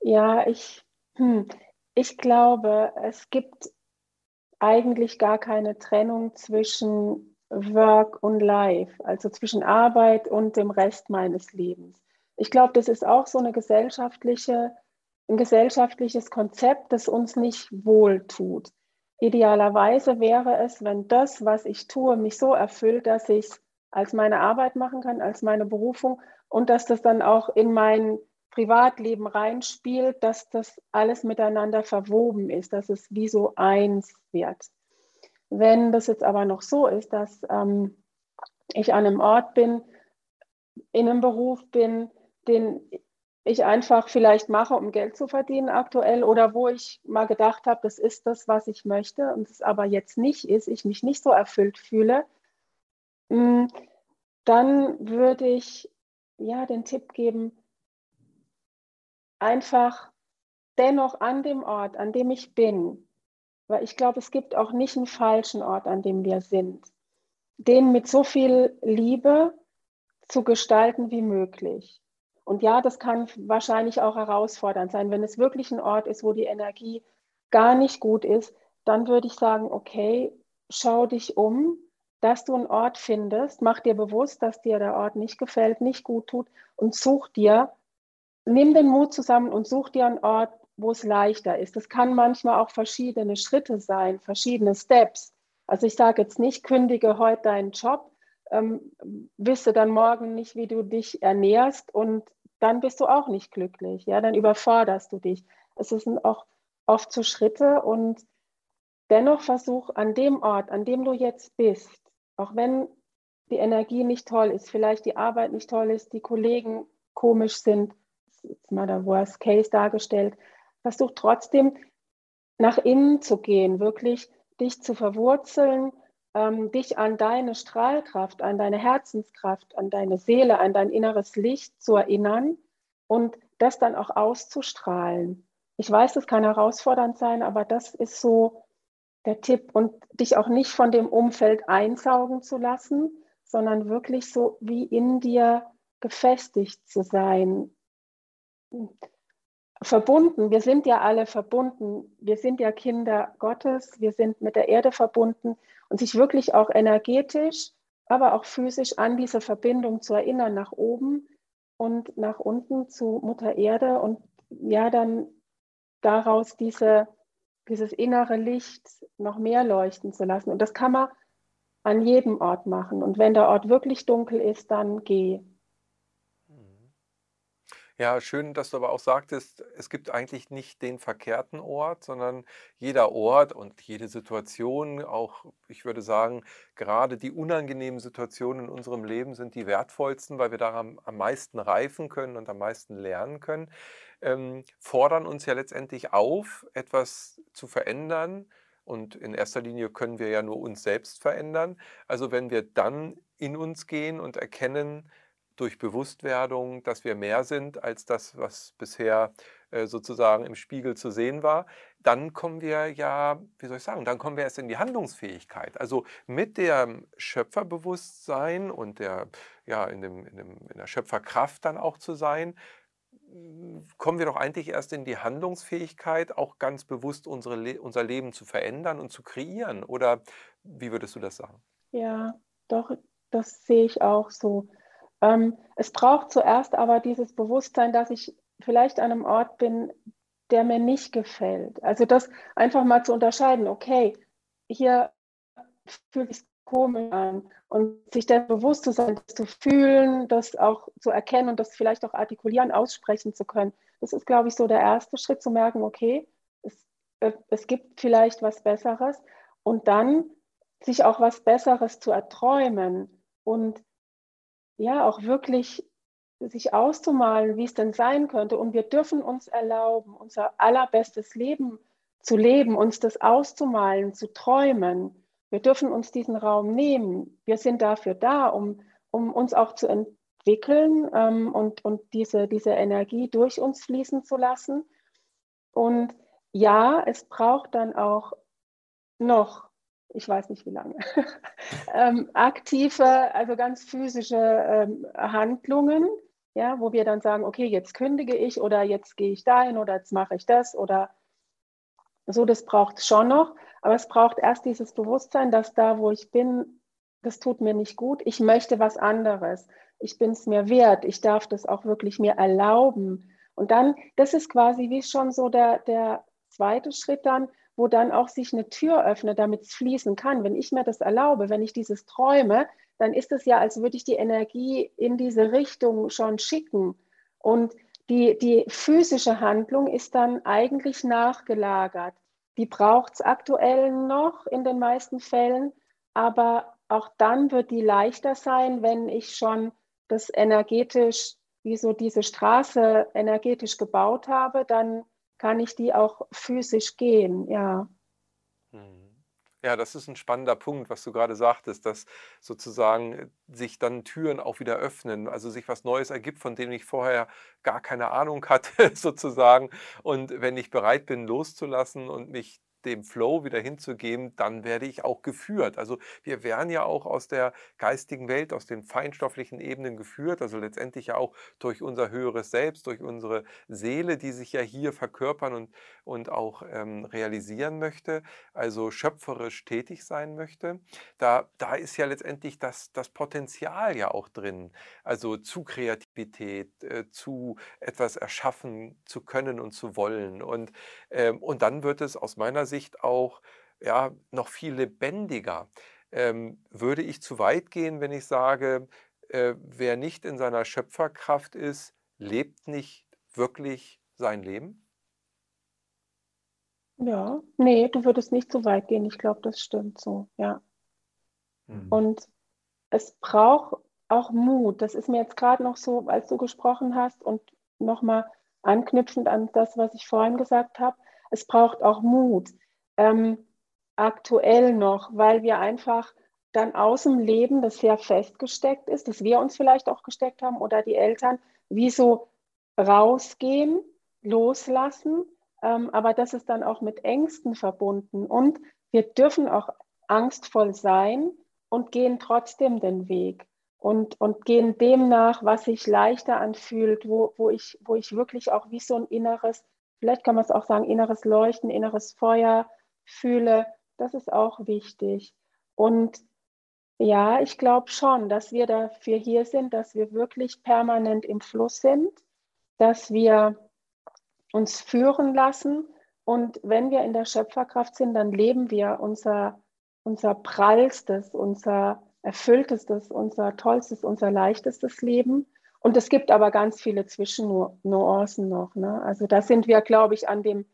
Ja, ich, hm, ich glaube, es gibt eigentlich gar keine Trennung zwischen Work und Life, also zwischen Arbeit und dem Rest meines Lebens. Ich glaube, das ist auch so eine gesellschaftliche ein gesellschaftliches Konzept, das uns nicht wohltut. Idealerweise wäre es, wenn das, was ich tue, mich so erfüllt, dass ich es als meine Arbeit machen kann, als meine Berufung und dass das dann auch in mein Privatleben reinspielt, dass das alles miteinander verwoben ist, dass es wie so eins wird. Wenn das jetzt aber noch so ist, dass ähm, ich an einem Ort bin, in einem Beruf bin, den ich einfach vielleicht mache, um Geld zu verdienen aktuell oder wo ich mal gedacht habe, das ist das, was ich möchte und es aber jetzt nicht ist, ich mich nicht so erfüllt fühle, mm, dann würde ich ja den Tipp geben, einfach dennoch an dem Ort, an dem ich bin, weil ich glaube, es gibt auch nicht einen falschen Ort, an dem wir sind, den mit so viel Liebe zu gestalten wie möglich. Und ja, das kann wahrscheinlich auch herausfordernd sein. Wenn es wirklich ein Ort ist, wo die Energie gar nicht gut ist, dann würde ich sagen, okay, schau dich um, dass du einen Ort findest, mach dir bewusst, dass dir der Ort nicht gefällt, nicht gut tut und such dir, nimm den Mut zusammen und such dir einen Ort, wo es leichter ist. Das kann manchmal auch verschiedene Schritte sein, verschiedene Steps. Also ich sage jetzt nicht, kündige heute deinen Job, ähm, wisse dann morgen nicht, wie du dich ernährst und dann bist du auch nicht glücklich. Ja, dann überforderst du dich. Es sind auch oft so Schritte und dennoch versuch an dem Ort, an dem du jetzt bist, auch wenn die Energie nicht toll ist, vielleicht die Arbeit nicht toll ist, die Kollegen komisch sind, jetzt mal der Worst Case dargestellt, versuch trotzdem nach innen zu gehen, wirklich dich zu verwurzeln, ähm, dich an deine Strahlkraft, an deine Herzenskraft, an deine Seele, an dein inneres Licht zu erinnern und das dann auch auszustrahlen. Ich weiß, das kann herausfordernd sein, aber das ist so der Tipp und dich auch nicht von dem Umfeld einsaugen zu lassen, sondern wirklich so wie in dir gefestigt zu sein. Verbunden, wir sind ja alle verbunden, wir sind ja Kinder Gottes, wir sind mit der Erde verbunden und sich wirklich auch energetisch, aber auch physisch an diese Verbindung zu erinnern, nach oben und nach unten zu Mutter Erde und ja, dann daraus diese, dieses innere Licht noch mehr leuchten zu lassen. Und das kann man an jedem Ort machen. Und wenn der Ort wirklich dunkel ist, dann geh. Ja, schön, dass du aber auch sagtest, es gibt eigentlich nicht den verkehrten Ort, sondern jeder Ort und jede Situation, auch ich würde sagen, gerade die unangenehmen Situationen in unserem Leben sind die wertvollsten, weil wir daran am meisten reifen können und am meisten lernen können, ähm, fordern uns ja letztendlich auf, etwas zu verändern. Und in erster Linie können wir ja nur uns selbst verändern. Also wenn wir dann in uns gehen und erkennen, durch Bewusstwerdung, dass wir mehr sind als das, was bisher äh, sozusagen im Spiegel zu sehen war, dann kommen wir ja, wie soll ich sagen, dann kommen wir erst in die Handlungsfähigkeit. Also mit dem Schöpferbewusstsein und der, ja, in, dem, in, dem, in der Schöpferkraft dann auch zu sein, kommen wir doch eigentlich erst in die Handlungsfähigkeit, auch ganz bewusst unsere, unser Leben zu verändern und zu kreieren. Oder wie würdest du das sagen? Ja, doch, das sehe ich auch so. Ähm, es braucht zuerst aber dieses Bewusstsein, dass ich vielleicht an einem Ort bin, der mir nicht gefällt. Also das einfach mal zu unterscheiden, okay, hier fühlt sich komisch an und sich dann bewusst zu sein, das zu fühlen, das auch zu erkennen und das vielleicht auch artikulieren, aussprechen zu können. Das ist, glaube ich, so der erste Schritt, zu merken, okay, es, äh, es gibt vielleicht was Besseres und dann sich auch was Besseres zu erträumen und ja auch wirklich sich auszumalen, wie es denn sein könnte. Und wir dürfen uns erlauben, unser allerbestes Leben zu leben, uns das auszumalen, zu träumen. Wir dürfen uns diesen Raum nehmen. Wir sind dafür da, um, um uns auch zu entwickeln ähm, und, und diese, diese Energie durch uns fließen zu lassen. Und ja, es braucht dann auch noch ich weiß nicht wie lange, ähm, aktive, also ganz physische ähm, Handlungen, ja, wo wir dann sagen, okay, jetzt kündige ich oder jetzt gehe ich dahin oder jetzt mache ich das oder so, das braucht es schon noch, aber es braucht erst dieses Bewusstsein, dass da, wo ich bin, das tut mir nicht gut, ich möchte was anderes, ich bin es mir wert, ich darf das auch wirklich mir erlauben. Und dann, das ist quasi wie schon so der, der zweite Schritt dann, wo dann auch sich eine Tür öffnet, damit es fließen kann. Wenn ich mir das erlaube, wenn ich dieses träume, dann ist es ja, als würde ich die Energie in diese Richtung schon schicken. Und die, die physische Handlung ist dann eigentlich nachgelagert. Die braucht es aktuell noch in den meisten Fällen, aber auch dann wird die leichter sein, wenn ich schon das energetisch, wie so diese Straße energetisch gebaut habe, dann kann ich die auch physisch gehen, ja. Mhm. Ja, das ist ein spannender Punkt, was du gerade sagtest, dass sozusagen äh, sich dann Türen auch wieder öffnen, also sich was Neues ergibt, von dem ich vorher gar keine Ahnung hatte, sozusagen. Und wenn ich bereit bin, loszulassen und mich dem Flow wieder hinzugeben, dann werde ich auch geführt. Also wir werden ja auch aus der geistigen Welt, aus den feinstofflichen Ebenen geführt, also letztendlich ja auch durch unser höheres Selbst, durch unsere Seele, die sich ja hier verkörpern und, und auch ähm, realisieren möchte, also schöpferisch tätig sein möchte. Da, da ist ja letztendlich das, das Potenzial ja auch drin, also zu Kreativität, äh, zu etwas erschaffen zu können und zu wollen. Und, ähm, und dann wird es aus meiner Sicht Sicht auch ja, noch viel lebendiger. Ähm, würde ich zu weit gehen, wenn ich sage, äh, wer nicht in seiner Schöpferkraft ist, lebt nicht wirklich sein Leben? Ja, nee, du würdest nicht zu weit gehen. Ich glaube, das stimmt so, ja. Mhm. Und es braucht auch Mut. Das ist mir jetzt gerade noch so, als du gesprochen hast und nochmal anknüpfend an das, was ich vorhin gesagt habe. Es braucht auch Mut ähm, aktuell noch, weil wir einfach dann aus dem Leben, das sehr festgesteckt ist, das wir uns vielleicht auch gesteckt haben oder die Eltern, wie so rausgehen, loslassen. Ähm, aber das ist dann auch mit Ängsten verbunden. Und wir dürfen auch angstvoll sein und gehen trotzdem den Weg und, und gehen dem nach, was sich leichter anfühlt, wo, wo, ich, wo ich wirklich auch wie so ein inneres, vielleicht kann man es auch sagen, inneres Leuchten, inneres Feuer fühle. Das ist auch wichtig. Und ja, ich glaube schon, dass wir dafür hier sind, dass wir wirklich permanent im Fluss sind, dass wir uns führen lassen. Und wenn wir in der Schöpferkraft sind, dann leben wir unser, unser prallstes, unser erfülltestes, unser tollstes, unser leichtestes Leben. Und es gibt aber ganz viele Zwischennuancen noch. Ne? Also da sind wir, glaube ich, an dem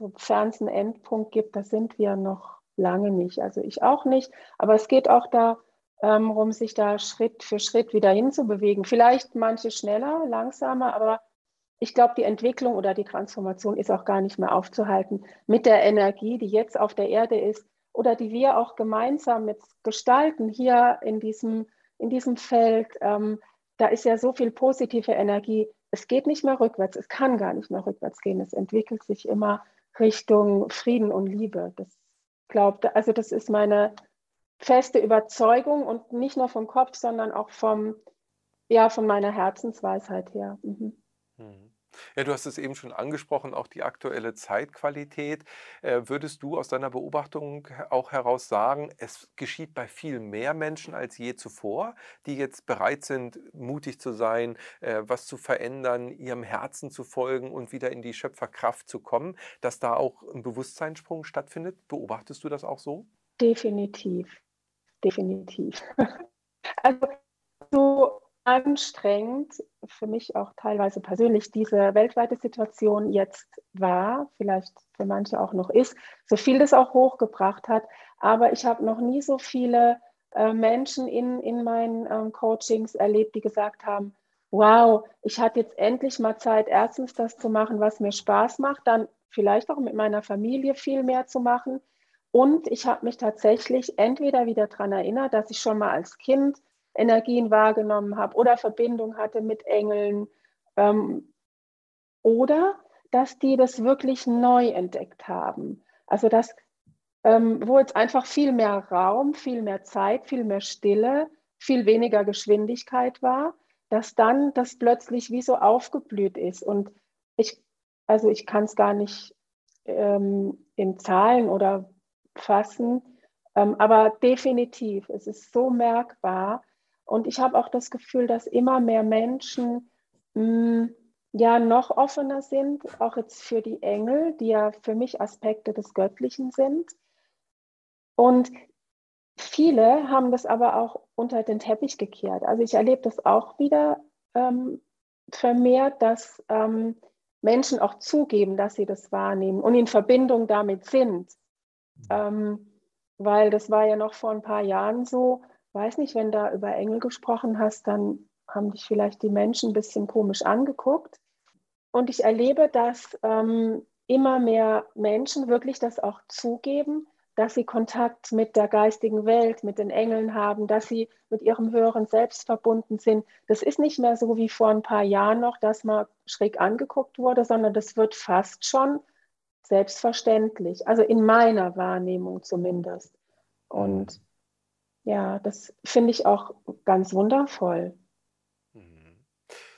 so fernsten Endpunkt gibt, da sind wir noch lange nicht. Also ich auch nicht. Aber es geht auch darum, ähm, sich da Schritt für Schritt wieder hinzubewegen. Vielleicht manche schneller, langsamer, aber ich glaube, die Entwicklung oder die Transformation ist auch gar nicht mehr aufzuhalten mit der Energie, die jetzt auf der Erde ist oder die wir auch gemeinsam jetzt gestalten hier in diesem, in diesem Feld. Ähm, da ist ja so viel positive Energie. Es geht nicht mehr rückwärts, es kann gar nicht mehr rückwärts gehen. Es entwickelt sich immer Richtung Frieden und Liebe. Das glaubt, also das ist meine feste Überzeugung und nicht nur vom Kopf, sondern auch vom, ja, von meiner Herzensweisheit her. Mhm. Mhm. Ja, du hast es eben schon angesprochen, auch die aktuelle Zeitqualität. Äh, würdest du aus deiner Beobachtung auch heraus sagen, es geschieht bei viel mehr Menschen als je zuvor, die jetzt bereit sind, mutig zu sein, äh, was zu verändern, ihrem Herzen zu folgen und wieder in die Schöpferkraft zu kommen, dass da auch ein Bewusstseinssprung stattfindet? Beobachtest du das auch so? Definitiv, definitiv. Also so anstrengend für mich auch teilweise persönlich diese weltweite Situation jetzt war, vielleicht für manche auch noch ist, so viel das auch hochgebracht hat. Aber ich habe noch nie so viele äh, Menschen in, in meinen ähm, Coachings erlebt, die gesagt haben, wow, ich hatte jetzt endlich mal Zeit, erstens das zu machen, was mir Spaß macht, dann vielleicht auch mit meiner Familie viel mehr zu machen. Und ich habe mich tatsächlich entweder wieder daran erinnert, dass ich schon mal als Kind Energien wahrgenommen habe oder Verbindung hatte mit Engeln. Ähm, oder dass die das wirklich neu entdeckt haben. Also dass, ähm, wo jetzt einfach viel mehr Raum, viel mehr Zeit, viel mehr Stille, viel weniger Geschwindigkeit war, dass dann das plötzlich wie so aufgeblüht ist. Und ich, also ich kann es gar nicht ähm, in Zahlen oder fassen, ähm, aber definitiv, es ist so merkbar, und ich habe auch das Gefühl, dass immer mehr Menschen mh, hm, ja noch offener sind, auch jetzt für die Engel, die ja für mich Aspekte des Göttlichen sind. Und viele haben das aber auch unter den Teppich gekehrt. Also ich erlebe das auch wieder ähm, vermehrt, dass ähm, Menschen auch zugeben, dass sie das wahrnehmen und in Verbindung damit sind. Ähm, weil das war ja noch vor ein paar Jahren so, weiß nicht, wenn da über Engel gesprochen hast, dann haben dich vielleicht die Menschen ein bisschen komisch angeguckt. Und ich erlebe, dass ähm, immer mehr Menschen wirklich das auch zugeben, dass sie Kontakt mit der geistigen Welt, mit den Engeln haben, dass sie mit ihrem höheren Selbst verbunden sind. Das ist nicht mehr so wie vor ein paar Jahren noch, dass man schräg angeguckt wurde, sondern das wird fast schon selbstverständlich, also in meiner Wahrnehmung zumindest. Und ja, das finde ich auch ganz wundervoll. Mhm.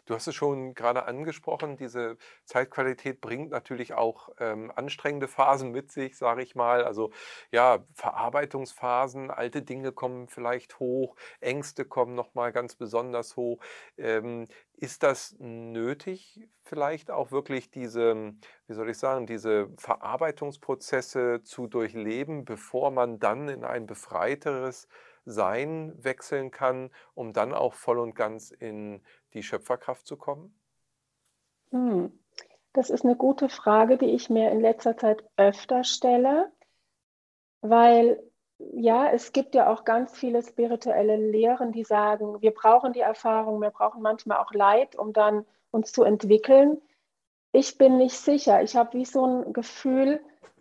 Du hast es schon gerade angesprochen, diese Zeitqualität bringt natürlich auch ähm, anstrengende Phasen mit sich, sage ich mal. Also ja, Verarbeitungsphasen, alte Dinge kommen vielleicht hoch, Ängste kommen nochmal ganz besonders hoch. Ähm, ist das nötig, vielleicht auch wirklich diese, wie soll ich sagen, diese Verarbeitungsprozesse zu durchleben, bevor man dann in ein befreiteres sein wechseln kann, um dann auch voll und ganz in die Schöpferkraft zu kommen? Hm. Das ist eine gute Frage, die ich mir in letzter Zeit öfter stelle, weil ja, es gibt ja auch ganz viele spirituelle Lehren, die sagen, wir brauchen die Erfahrung, wir brauchen manchmal auch Leid, um dann uns zu entwickeln. Ich bin nicht sicher. Ich habe wie so ein Gefühl,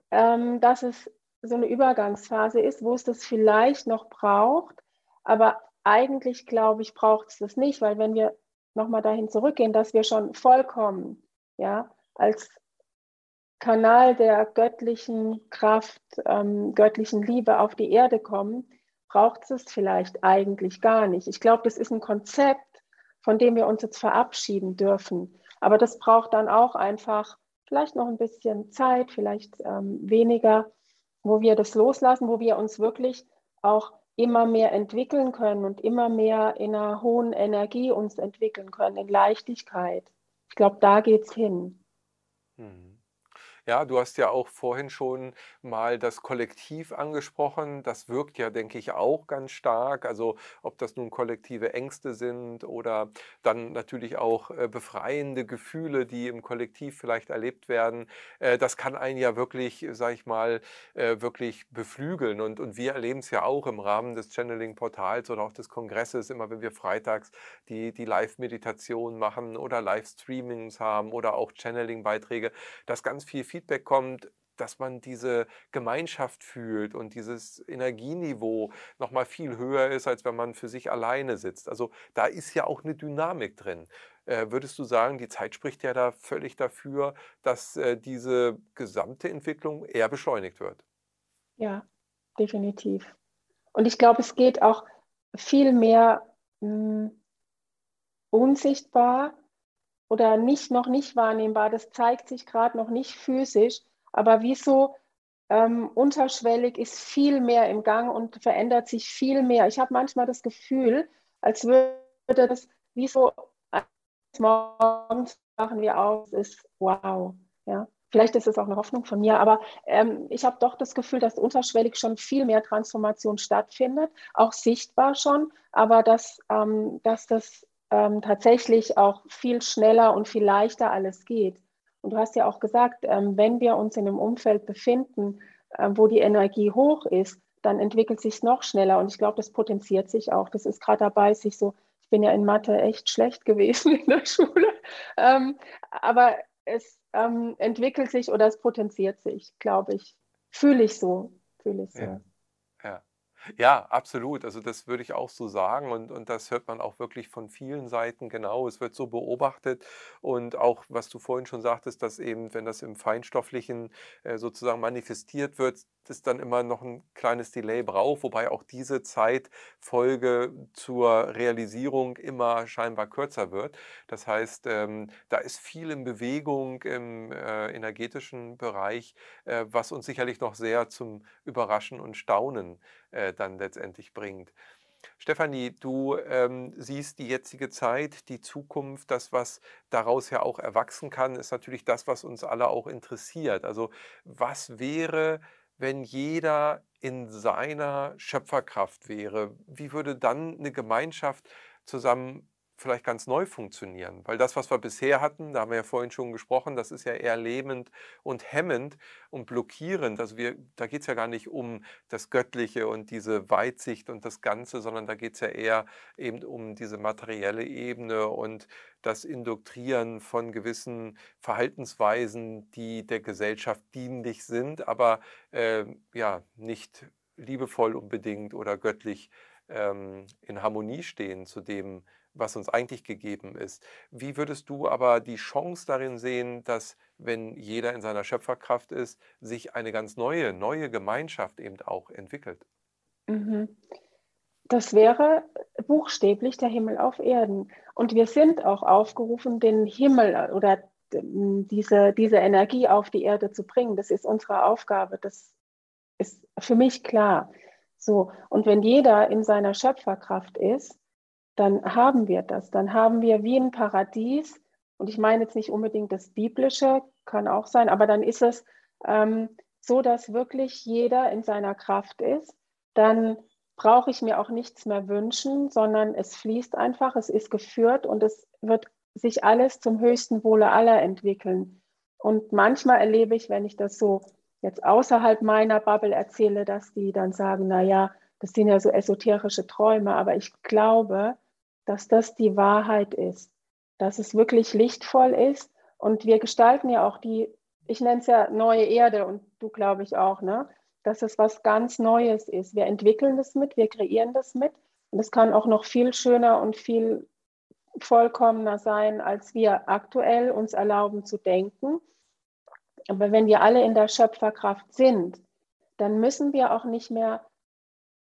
ähm, dass es so eine Übergangsphase ist, wo es das vielleicht noch braucht, Aber eigentlich, glaube ich, braucht es das nicht, weil wenn wir nochmal dahin zurückgehen, dass wir schon vollkommen, ja, als Kanal der göttlichen Kraft, ähm, göttlichen Liebe auf die Erde kommen, braucht es vielleicht eigentlich gar nicht. Ich glaube, das ist ein Konzept, von dem wir uns jetzt verabschieden dürfen. Aber das braucht dann auch einfach vielleicht noch ein bisschen Zeit, vielleicht ähm, weniger, wo wir das loslassen, wo wir uns wirklich auch immer mehr entwickeln können und immer mehr in einer hohen Energie uns entwickeln können, in Leichtigkeit. Ich glaube, da geht es hin. Mhm. Ja, du hast ja auch vorhin schon mal das Kollektiv angesprochen. Das wirkt ja, denke ich, auch ganz stark. Also ob das nun kollektive Ängste sind oder dann natürlich auch äh, befreiende Gefühle, die im Kollektiv vielleicht erlebt werden. Äh, das kann einen ja wirklich, sag ich mal, äh, wirklich beflügeln. Und, und wir erleben es ja auch im Rahmen des Channeling-Portals oder auch des Kongresses, immer wenn wir freitags die, die Live-Meditation machen oder Live-Streamings haben oder auch Channeling-Beiträge, dass ganz viel Feedback kommt, dass man diese Gemeinschaft fühlt und dieses Energieniveau noch mal viel höher ist, als wenn man für sich alleine sitzt. Also da ist ja auch eine Dynamik drin. Äh, würdest du sagen, die Zeit spricht ja da völlig dafür, dass äh, diese gesamte Entwicklung eher beschleunigt wird? Ja, definitiv. Und ich glaube, es geht auch viel mehr mh, hm, unsichtbar oder nicht, noch nicht wahrnehmbar, das zeigt sich gerade noch nicht physisch, aber wieso ähm, unterschwellig ist viel mehr im Gang und verändert sich viel mehr. Ich habe manchmal das Gefühl, als würde das wie so morgens machen wir auf, ist wow. Ja. Vielleicht ist es auch eine Hoffnung von mir, aber ähm, ich habe doch das Gefühl, dass unterschwellig schon viel mehr Transformation stattfindet, auch sichtbar schon, aber dass, ähm, dass das ähm, tatsächlich auch viel schneller und viel leichter alles geht. Und du hast ja auch gesagt, ähm, wenn wir uns in einem Umfeld befinden, äh, wo die Energie hoch ist, dann entwickelt sich noch schneller. Und ich glaube, das potenziert sich auch. Das ist gerade dabei, sich so, ich bin ja in Mathe echt schlecht gewesen in der Schule, ähm, aber es ähm, entwickelt sich oder es potenziert sich, glaube ich. Fühle ich so. Fühle ich so. Ja. ja. Ja, absolut. Also das würde ich auch so sagen und, und das hört man auch wirklich von vielen Seiten genau. Es wird so beobachtet und auch, was du vorhin schon sagtest, dass eben, wenn das im Feinstofflichen äh, sozusagen manifestiert wird, das dann immer noch ein kleines Delay braucht, wobei auch diese Zeitfolge zur Realisierung immer scheinbar kürzer wird. Das heißt, ähm, da ist viel in Bewegung im äh, energetischen Bereich, äh, was uns sicherlich noch sehr zum Überraschen und Staunen äh, dann letztendlich bringt. Stefanie, du ähm, siehst die jetzige Zeit, die Zukunft, das, was daraus ja auch erwachsen kann, ist natürlich das, was uns alle auch interessiert. Also was wäre, wenn jeder in seiner Schöpferkraft wäre? Wie würde dann eine Gemeinschaft zusammen vielleicht ganz neu funktionieren. Weil das, was wir bisher hatten, da haben wir ja vorhin schon gesprochen, das ist ja eher lähmend und hemmend und blockierend. Also wir, da geht es ja gar nicht um das Göttliche und diese Weitsicht und das Ganze, sondern da geht es ja eher eben um diese materielle Ebene und das Indoktrieren von gewissen Verhaltensweisen, die der Gesellschaft dienlich sind, aber äh, ja nicht liebevoll unbedingt oder göttlich ähm, in Harmonie stehen zu dem, was uns eigentlich gegeben ist. Wie würdest du aber die Chance darin sehen, dass, wenn jeder in seiner Schöpferkraft ist, sich eine ganz neue, neue Gemeinschaft eben auch entwickelt? Mhm. Das wäre buchstäblich der Himmel auf Erden. Und wir sind auch aufgerufen, den Himmel oder diese, diese Energie auf die Erde zu bringen. Das ist unsere Aufgabe. Das ist für mich klar. So, und wenn jeder in seiner Schöpferkraft ist, dann haben wir das. Dann haben wir wie ein Paradies. Und ich meine jetzt nicht unbedingt das Biblische, kann auch sein, aber dann ist es ähm, so, dass wirklich jeder in seiner Kraft ist. Dann brauche ich mir auch nichts mehr wünschen, sondern es fließt einfach, es ist geführt und es wird sich alles zum höchsten Wohle aller entwickeln. Und manchmal erlebe ich, wenn ich das so jetzt außerhalb meiner Bubble erzähle, dass die dann sagen, na ja, das sind ja so esoterische Träume, aber ich glaube, dass das die Wahrheit ist, dass es wirklich lichtvoll ist und wir gestalten ja auch die, ich nenne es ja neue Erde und du glaube ich auch, ne? dass es was ganz Neues ist. Wir entwickeln das mit, wir kreieren das mit Und es kann auch noch viel schöner und viel vollkommener sein, als wir aktuell uns erlauben zu denken. Aber wenn wir alle in der Schöpferkraft sind, dann müssen wir auch nicht mehr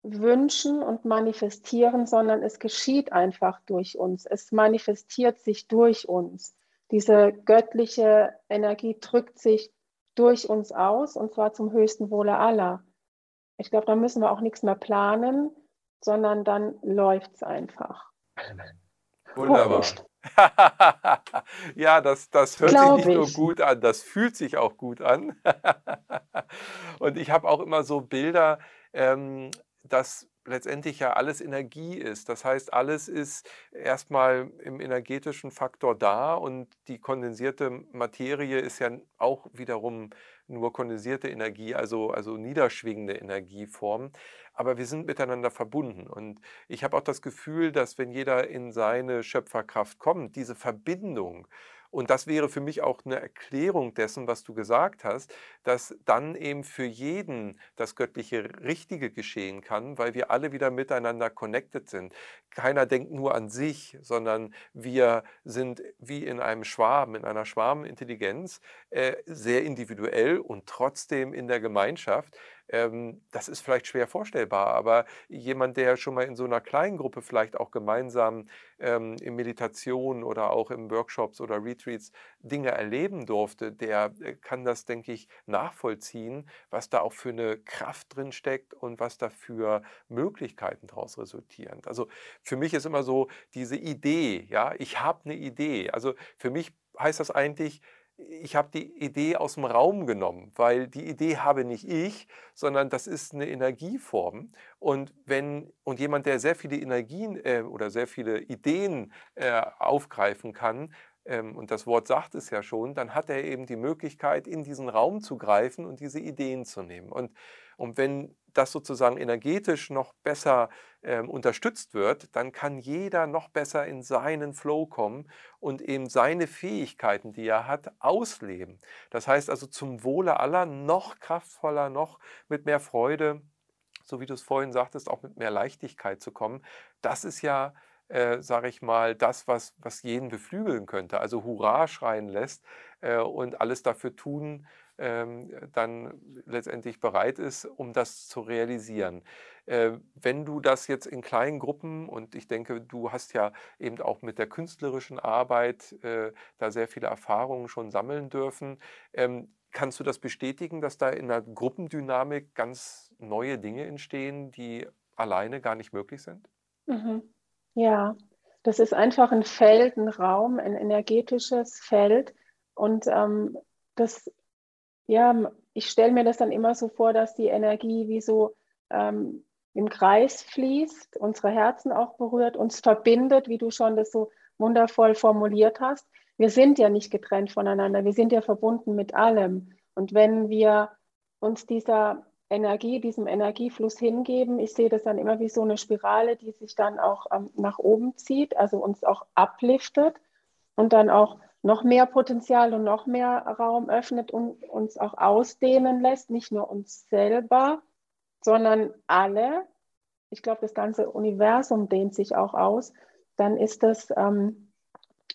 wünschen und manifestieren, sondern es geschieht einfach durch uns. Es manifestiert sich durch uns. Diese göttliche Energie drückt sich durch uns aus und zwar zum höchsten Wohle aller. Ich glaube, da müssen wir auch nichts mehr planen, sondern dann läuft es einfach. Wunderbar. ja, das, das hört Glaub sich nicht ich. nur gut an, das fühlt sich auch gut an. und ich habe auch immer so Bilder, ähm, dass letztendlich ja alles Energie ist. Das heißt, alles ist erstmal im energetischen Faktor da und die kondensierte Materie ist ja auch wiederum nur kondensierte Energie, also, also niederschwingende Energieform. Aber wir sind miteinander verbunden. Und ich habe auch das Gefühl, dass wenn jeder in seine Schöpferkraft kommt, diese Verbindung und das wäre für mich auch eine Erklärung dessen, was du gesagt hast, dass dann eben für jeden das göttliche Richtige geschehen kann, weil wir alle wieder miteinander connected sind. Keiner denkt nur an sich, sondern wir sind wie in einem Schwarm, in einer Schwarmintelligenz, äh, sehr individuell und trotzdem in der Gemeinschaft. Ähm, das ist vielleicht schwer vorstellbar, aber jemand, der schon mal in so einer kleinen Gruppe vielleicht auch gemeinsam ähm, in Meditation oder auch in Workshops oder Retreats Dinge erleben durfte, der äh, kann das, denke ich, nachvollziehen, was da auch für eine Kraft drin steckt und was da für Möglichkeiten daraus resultieren. Also für mich ist immer so diese Idee, ja, ich habe eine Idee. Also für mich heißt das eigentlich, ich habe die Idee aus dem Raum genommen, weil die Idee habe nicht ich, sondern das ist eine Energieform. Und wenn und jemand, der sehr viele Energien äh, oder sehr viele Ideen äh, aufgreifen kann, ähm, und das Wort sagt es ja schon, dann hat er eben die Möglichkeit, in diesen Raum zu greifen und diese Ideen zu nehmen. Und, und wenn das sozusagen energetisch noch besser ähm, unterstützt wird, dann kann jeder noch besser in seinen Flow kommen und eben seine Fähigkeiten, die er hat, ausleben. Das heißt also zum Wohle aller noch kraftvoller, noch mit mehr Freude, so wie du es vorhin sagtest, auch mit mehr Leichtigkeit zu kommen. Das ist ja äh, sage ich mal, das, was, was jeden beflügeln könnte, also Hurra schreien lässt äh, und alles dafür tun, dann letztendlich bereit ist, um das zu realisieren. Äh, wenn du das jetzt in kleinen Gruppen, und ich denke, du hast ja eben auch mit der künstlerischen Arbeit äh, da sehr viele Erfahrungen schon sammeln dürfen, ähm, kannst du das bestätigen, dass da in der Gruppendynamik ganz neue Dinge entstehen, die alleine gar nicht möglich sind? Mhm. Ja, das ist einfach ein Feld, ein Raum, ein energetisches Feld. Und ähm, das ja, ich stelle mir das dann immer so vor, dass die Energie wie so ähm, im Kreis fließt, unsere Herzen auch berührt, uns verbindet, wie du schon das so wundervoll formuliert hast. Wir sind ja nicht getrennt voneinander, wir sind ja verbunden mit allem. Und wenn wir uns dieser Energie, diesem Energiefluss hingeben, ich sehe das dann immer wie so eine Spirale, die sich dann auch ähm, nach oben zieht, also uns auch abliftet und dann auch noch mehr Potenzial und noch mehr Raum öffnet und uns auch ausdehnen lässt, nicht nur uns selber, sondern alle. Ich glaube, das ganze Universum dehnt sich auch aus. Dann ist das, ähm,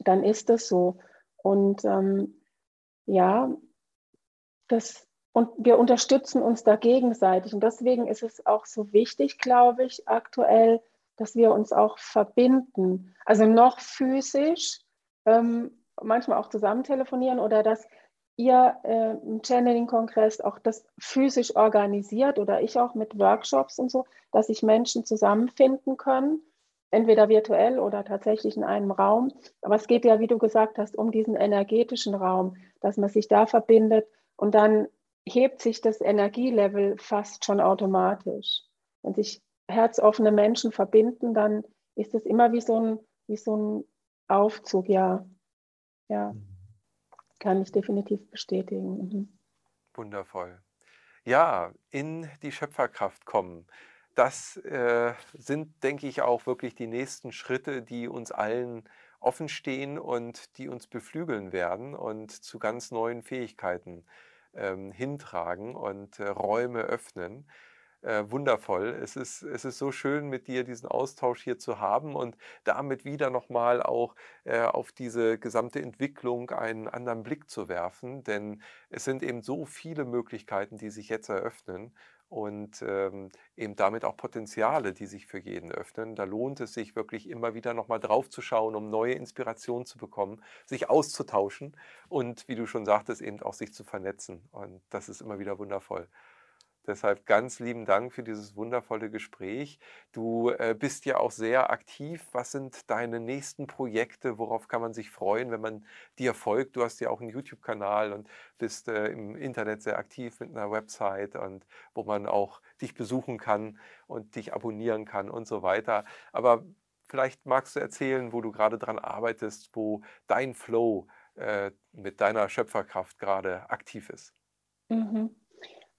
dann ist das so. Und ähm, ja, das, und wir unterstützen uns da gegenseitig. Und deswegen ist es auch so wichtig, glaube ich, aktuell, dass wir uns auch verbinden. Also noch physisch, ähm, manchmal auch zusammen telefonieren oder dass ihr äh, im Channeling-Kongress auch das physisch organisiert oder ich auch mit Workshops und so, dass sich Menschen zusammenfinden können, entweder virtuell oder tatsächlich in einem Raum. Aber es geht ja, wie du gesagt hast, um diesen energetischen Raum, dass man sich da verbindet und dann hebt sich das Energielevel fast schon automatisch. Wenn sich herzoffene Menschen verbinden, dann ist es immer wie so ein, wie so ein Aufzug, ja, ja, kann ich definitiv bestätigen. Mhm. Wundervoll. Ja, in die Schöpferkraft kommen. Das äh, sind, denke ich, auch wirklich die nächsten Schritte, die uns allen offen stehen und die uns beflügeln werden und zu ganz neuen Fähigkeiten ähm, hintragen und äh, Räume öffnen. Äh, wundervoll. Es ist, es ist so schön, mit dir diesen Austausch hier zu haben und damit wieder nochmal auch äh, auf diese gesamte Entwicklung einen anderen Blick zu werfen. Denn es sind eben so viele Möglichkeiten, die sich jetzt eröffnen und ähm, eben damit auch Potenziale, die sich für jeden öffnen. Da lohnt es sich wirklich immer wieder nochmal drauf zu schauen, um neue Inspirationen zu bekommen, sich auszutauschen und, wie du schon sagtest, eben auch sich zu vernetzen. Und das ist immer wieder wundervoll. Deshalb ganz lieben Dank für dieses wundervolle Gespräch. Du äh, bist ja auch sehr aktiv. Was sind deine nächsten Projekte? Worauf kann man sich freuen, wenn man dir folgt? Du hast ja auch einen YouTube-Kanal und bist äh, im Internet sehr aktiv mit einer Website und wo man auch dich besuchen kann und dich abonnieren kann und so weiter. Aber vielleicht magst du erzählen, wo du gerade dran arbeitest, wo dein Flow äh, mit deiner Schöpferkraft gerade aktiv ist. Mhm.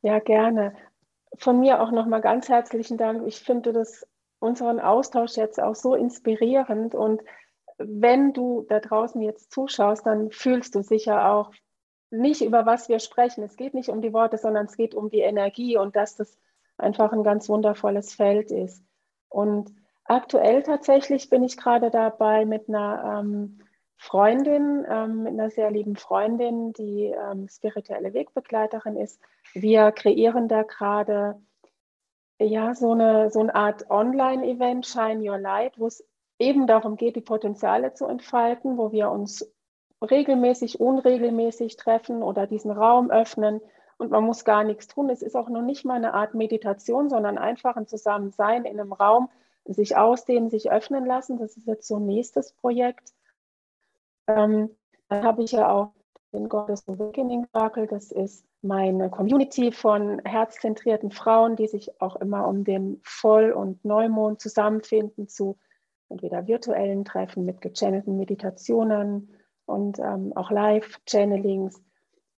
Ja, gerne. Von mir auch nochmal ganz herzlichen Dank. Ich finde das unseren Austausch jetzt auch so inspirierend und wenn du da draußen jetzt zuschaust, dann fühlst du sicher auch nicht über was wir sprechen. Es geht nicht um die Worte, sondern es geht um die Energie und dass das einfach ein ganz wundervolles Feld ist. Und aktuell tatsächlich bin ich gerade dabei mit einer ähm, Freundin, ähm, mit einer sehr lieben Freundin, die ähm, spirituelle Wegbegleiterin ist. Wir kreieren da gerade ja so eine, so eine Art Online-Event, Shine Your Light, wo es eben darum geht, die Potenziale zu entfalten, wo wir uns regelmäßig, unregelmäßig treffen oder diesen Raum öffnen und man muss gar nichts tun. Es ist auch noch nicht mal eine Art Meditation, sondern einfach ein Zusammensein in einem Raum, sich ausdehnen, sich öffnen lassen. Das ist jetzt so ein nächstes Projekt. Ähm, dann habe ich ja auch den Goddess Awakening Circle. Das ist meine Community von herzzentrierten Frauen, die sich auch immer um den Voll- und Neumond zusammenfinden zu entweder virtuellen Treffen mit gechannelten Meditationen und ähm, auch Live-Channelings.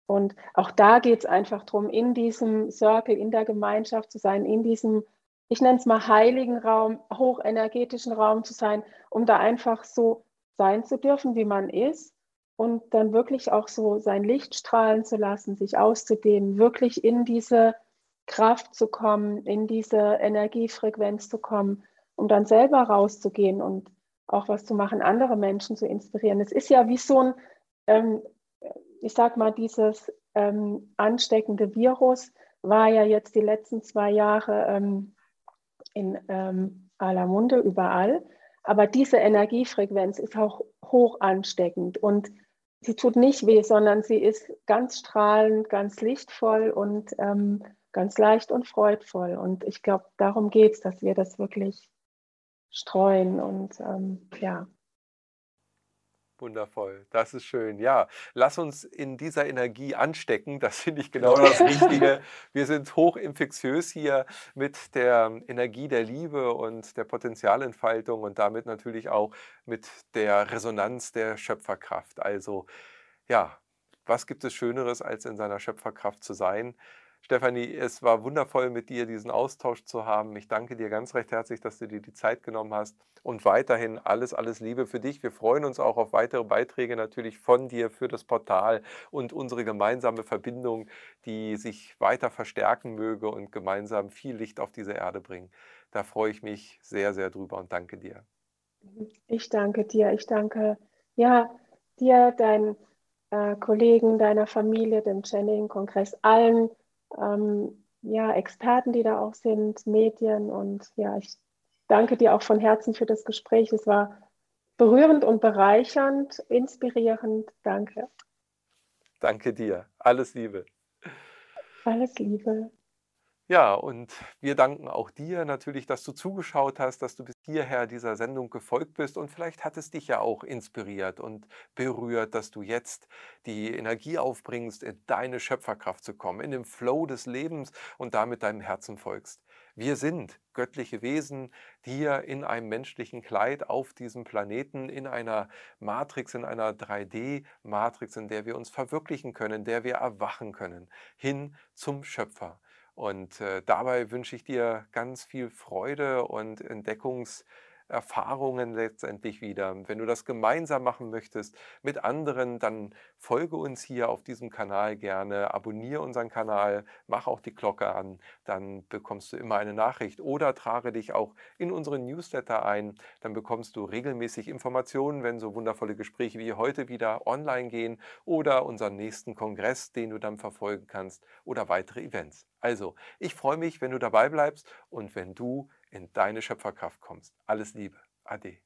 Und auch da geht es einfach darum, in diesem Circle, in der Gemeinschaft zu sein, in diesem, ich nenne es mal heiligen Raum, hochenergetischen Raum zu sein, um da einfach so sein zu dürfen, wie man ist und dann wirklich auch so sein Licht strahlen zu lassen, sich auszudehnen, wirklich in diese Kraft zu kommen, in diese Energiefrequenz zu kommen, um dann selber rauszugehen und auch was zu machen, andere Menschen zu inspirieren. Es ist ja wie so ein, ähm, ich sag mal, dieses ähm, ansteckende Virus war ja jetzt die letzten zwei Jahre ähm, in ähm, aller Munde überall. Aber diese Energiefrequenz ist auch hoch ansteckend und sie tut nicht weh, sondern sie ist ganz strahlend, ganz lichtvoll und ähm, ganz leicht und freudvoll. Und ich glaube, darum geht es, dass wir das wirklich streuen und ähm, ja, Wundervoll, das ist schön. Ja, lass uns in dieser Energie anstecken. Das finde ich genau das Richtige. Wir sind hochinfektiös hier mit der Energie der Liebe und der Potenzialentfaltung und damit natürlich auch mit der Resonanz der Schöpferkraft. Also ja, was gibt es Schöneres, als in seiner Schöpferkraft zu sein? Stefanie, es war wundervoll, mit dir diesen Austausch zu haben. Ich danke dir ganz recht herzlich, dass du dir die Zeit genommen hast. Und weiterhin alles, alles Liebe für dich. Wir freuen uns auch auf weitere Beiträge natürlich von dir für das Portal und unsere gemeinsame Verbindung, die sich weiter verstärken möge und gemeinsam viel Licht auf diese Erde bringen. Da freue ich mich sehr, sehr drüber und danke dir. Ich danke dir. Ich danke ja, dir, deinen äh, Kollegen, deiner Familie, dem Channeling-Kongress, allen ähm, ja, Experten, die da auch sind, Medien. Und ja, ich danke dir auch von Herzen für das Gespräch. Es war berührend und bereichernd, inspirierend. Danke. Danke dir. Alles Liebe. Alles Liebe. Ja, und wir danken auch dir natürlich, dass du zugeschaut hast, dass du bis hierher dieser Sendung gefolgt bist und vielleicht hat es dich ja auch inspiriert und berührt, dass du jetzt die Energie aufbringst, in deine Schöpferkraft zu kommen, in den Flow des Lebens und damit deinem Herzen folgst. Wir sind göttliche Wesen hier in einem menschlichen Kleid auf diesem Planeten, in einer Matrix, in einer 3D-Matrix, in der wir uns verwirklichen können, in der wir erwachen können, hin zum Schöpfer. Und äh, dabei wünsche ich dir ganz viel Freude und Entdeckungskraft Erfahrungen letztendlich wieder. Wenn du das gemeinsam machen möchtest mit anderen, dann folge uns hier auf diesem Kanal gerne, abonniere unseren Kanal, mach auch die Glocke an, dann bekommst du immer eine Nachricht oder trage dich auch in unseren Newsletter ein, dann bekommst du regelmäßig Informationen, wenn so wundervolle Gespräche wie heute wieder online gehen oder unseren nächsten Kongress, den du dann verfolgen kannst oder weitere Events. Also, ich freue mich, wenn du dabei bleibst und wenn du in deine Schöpferkraft kommst. Alles Liebe. Ade.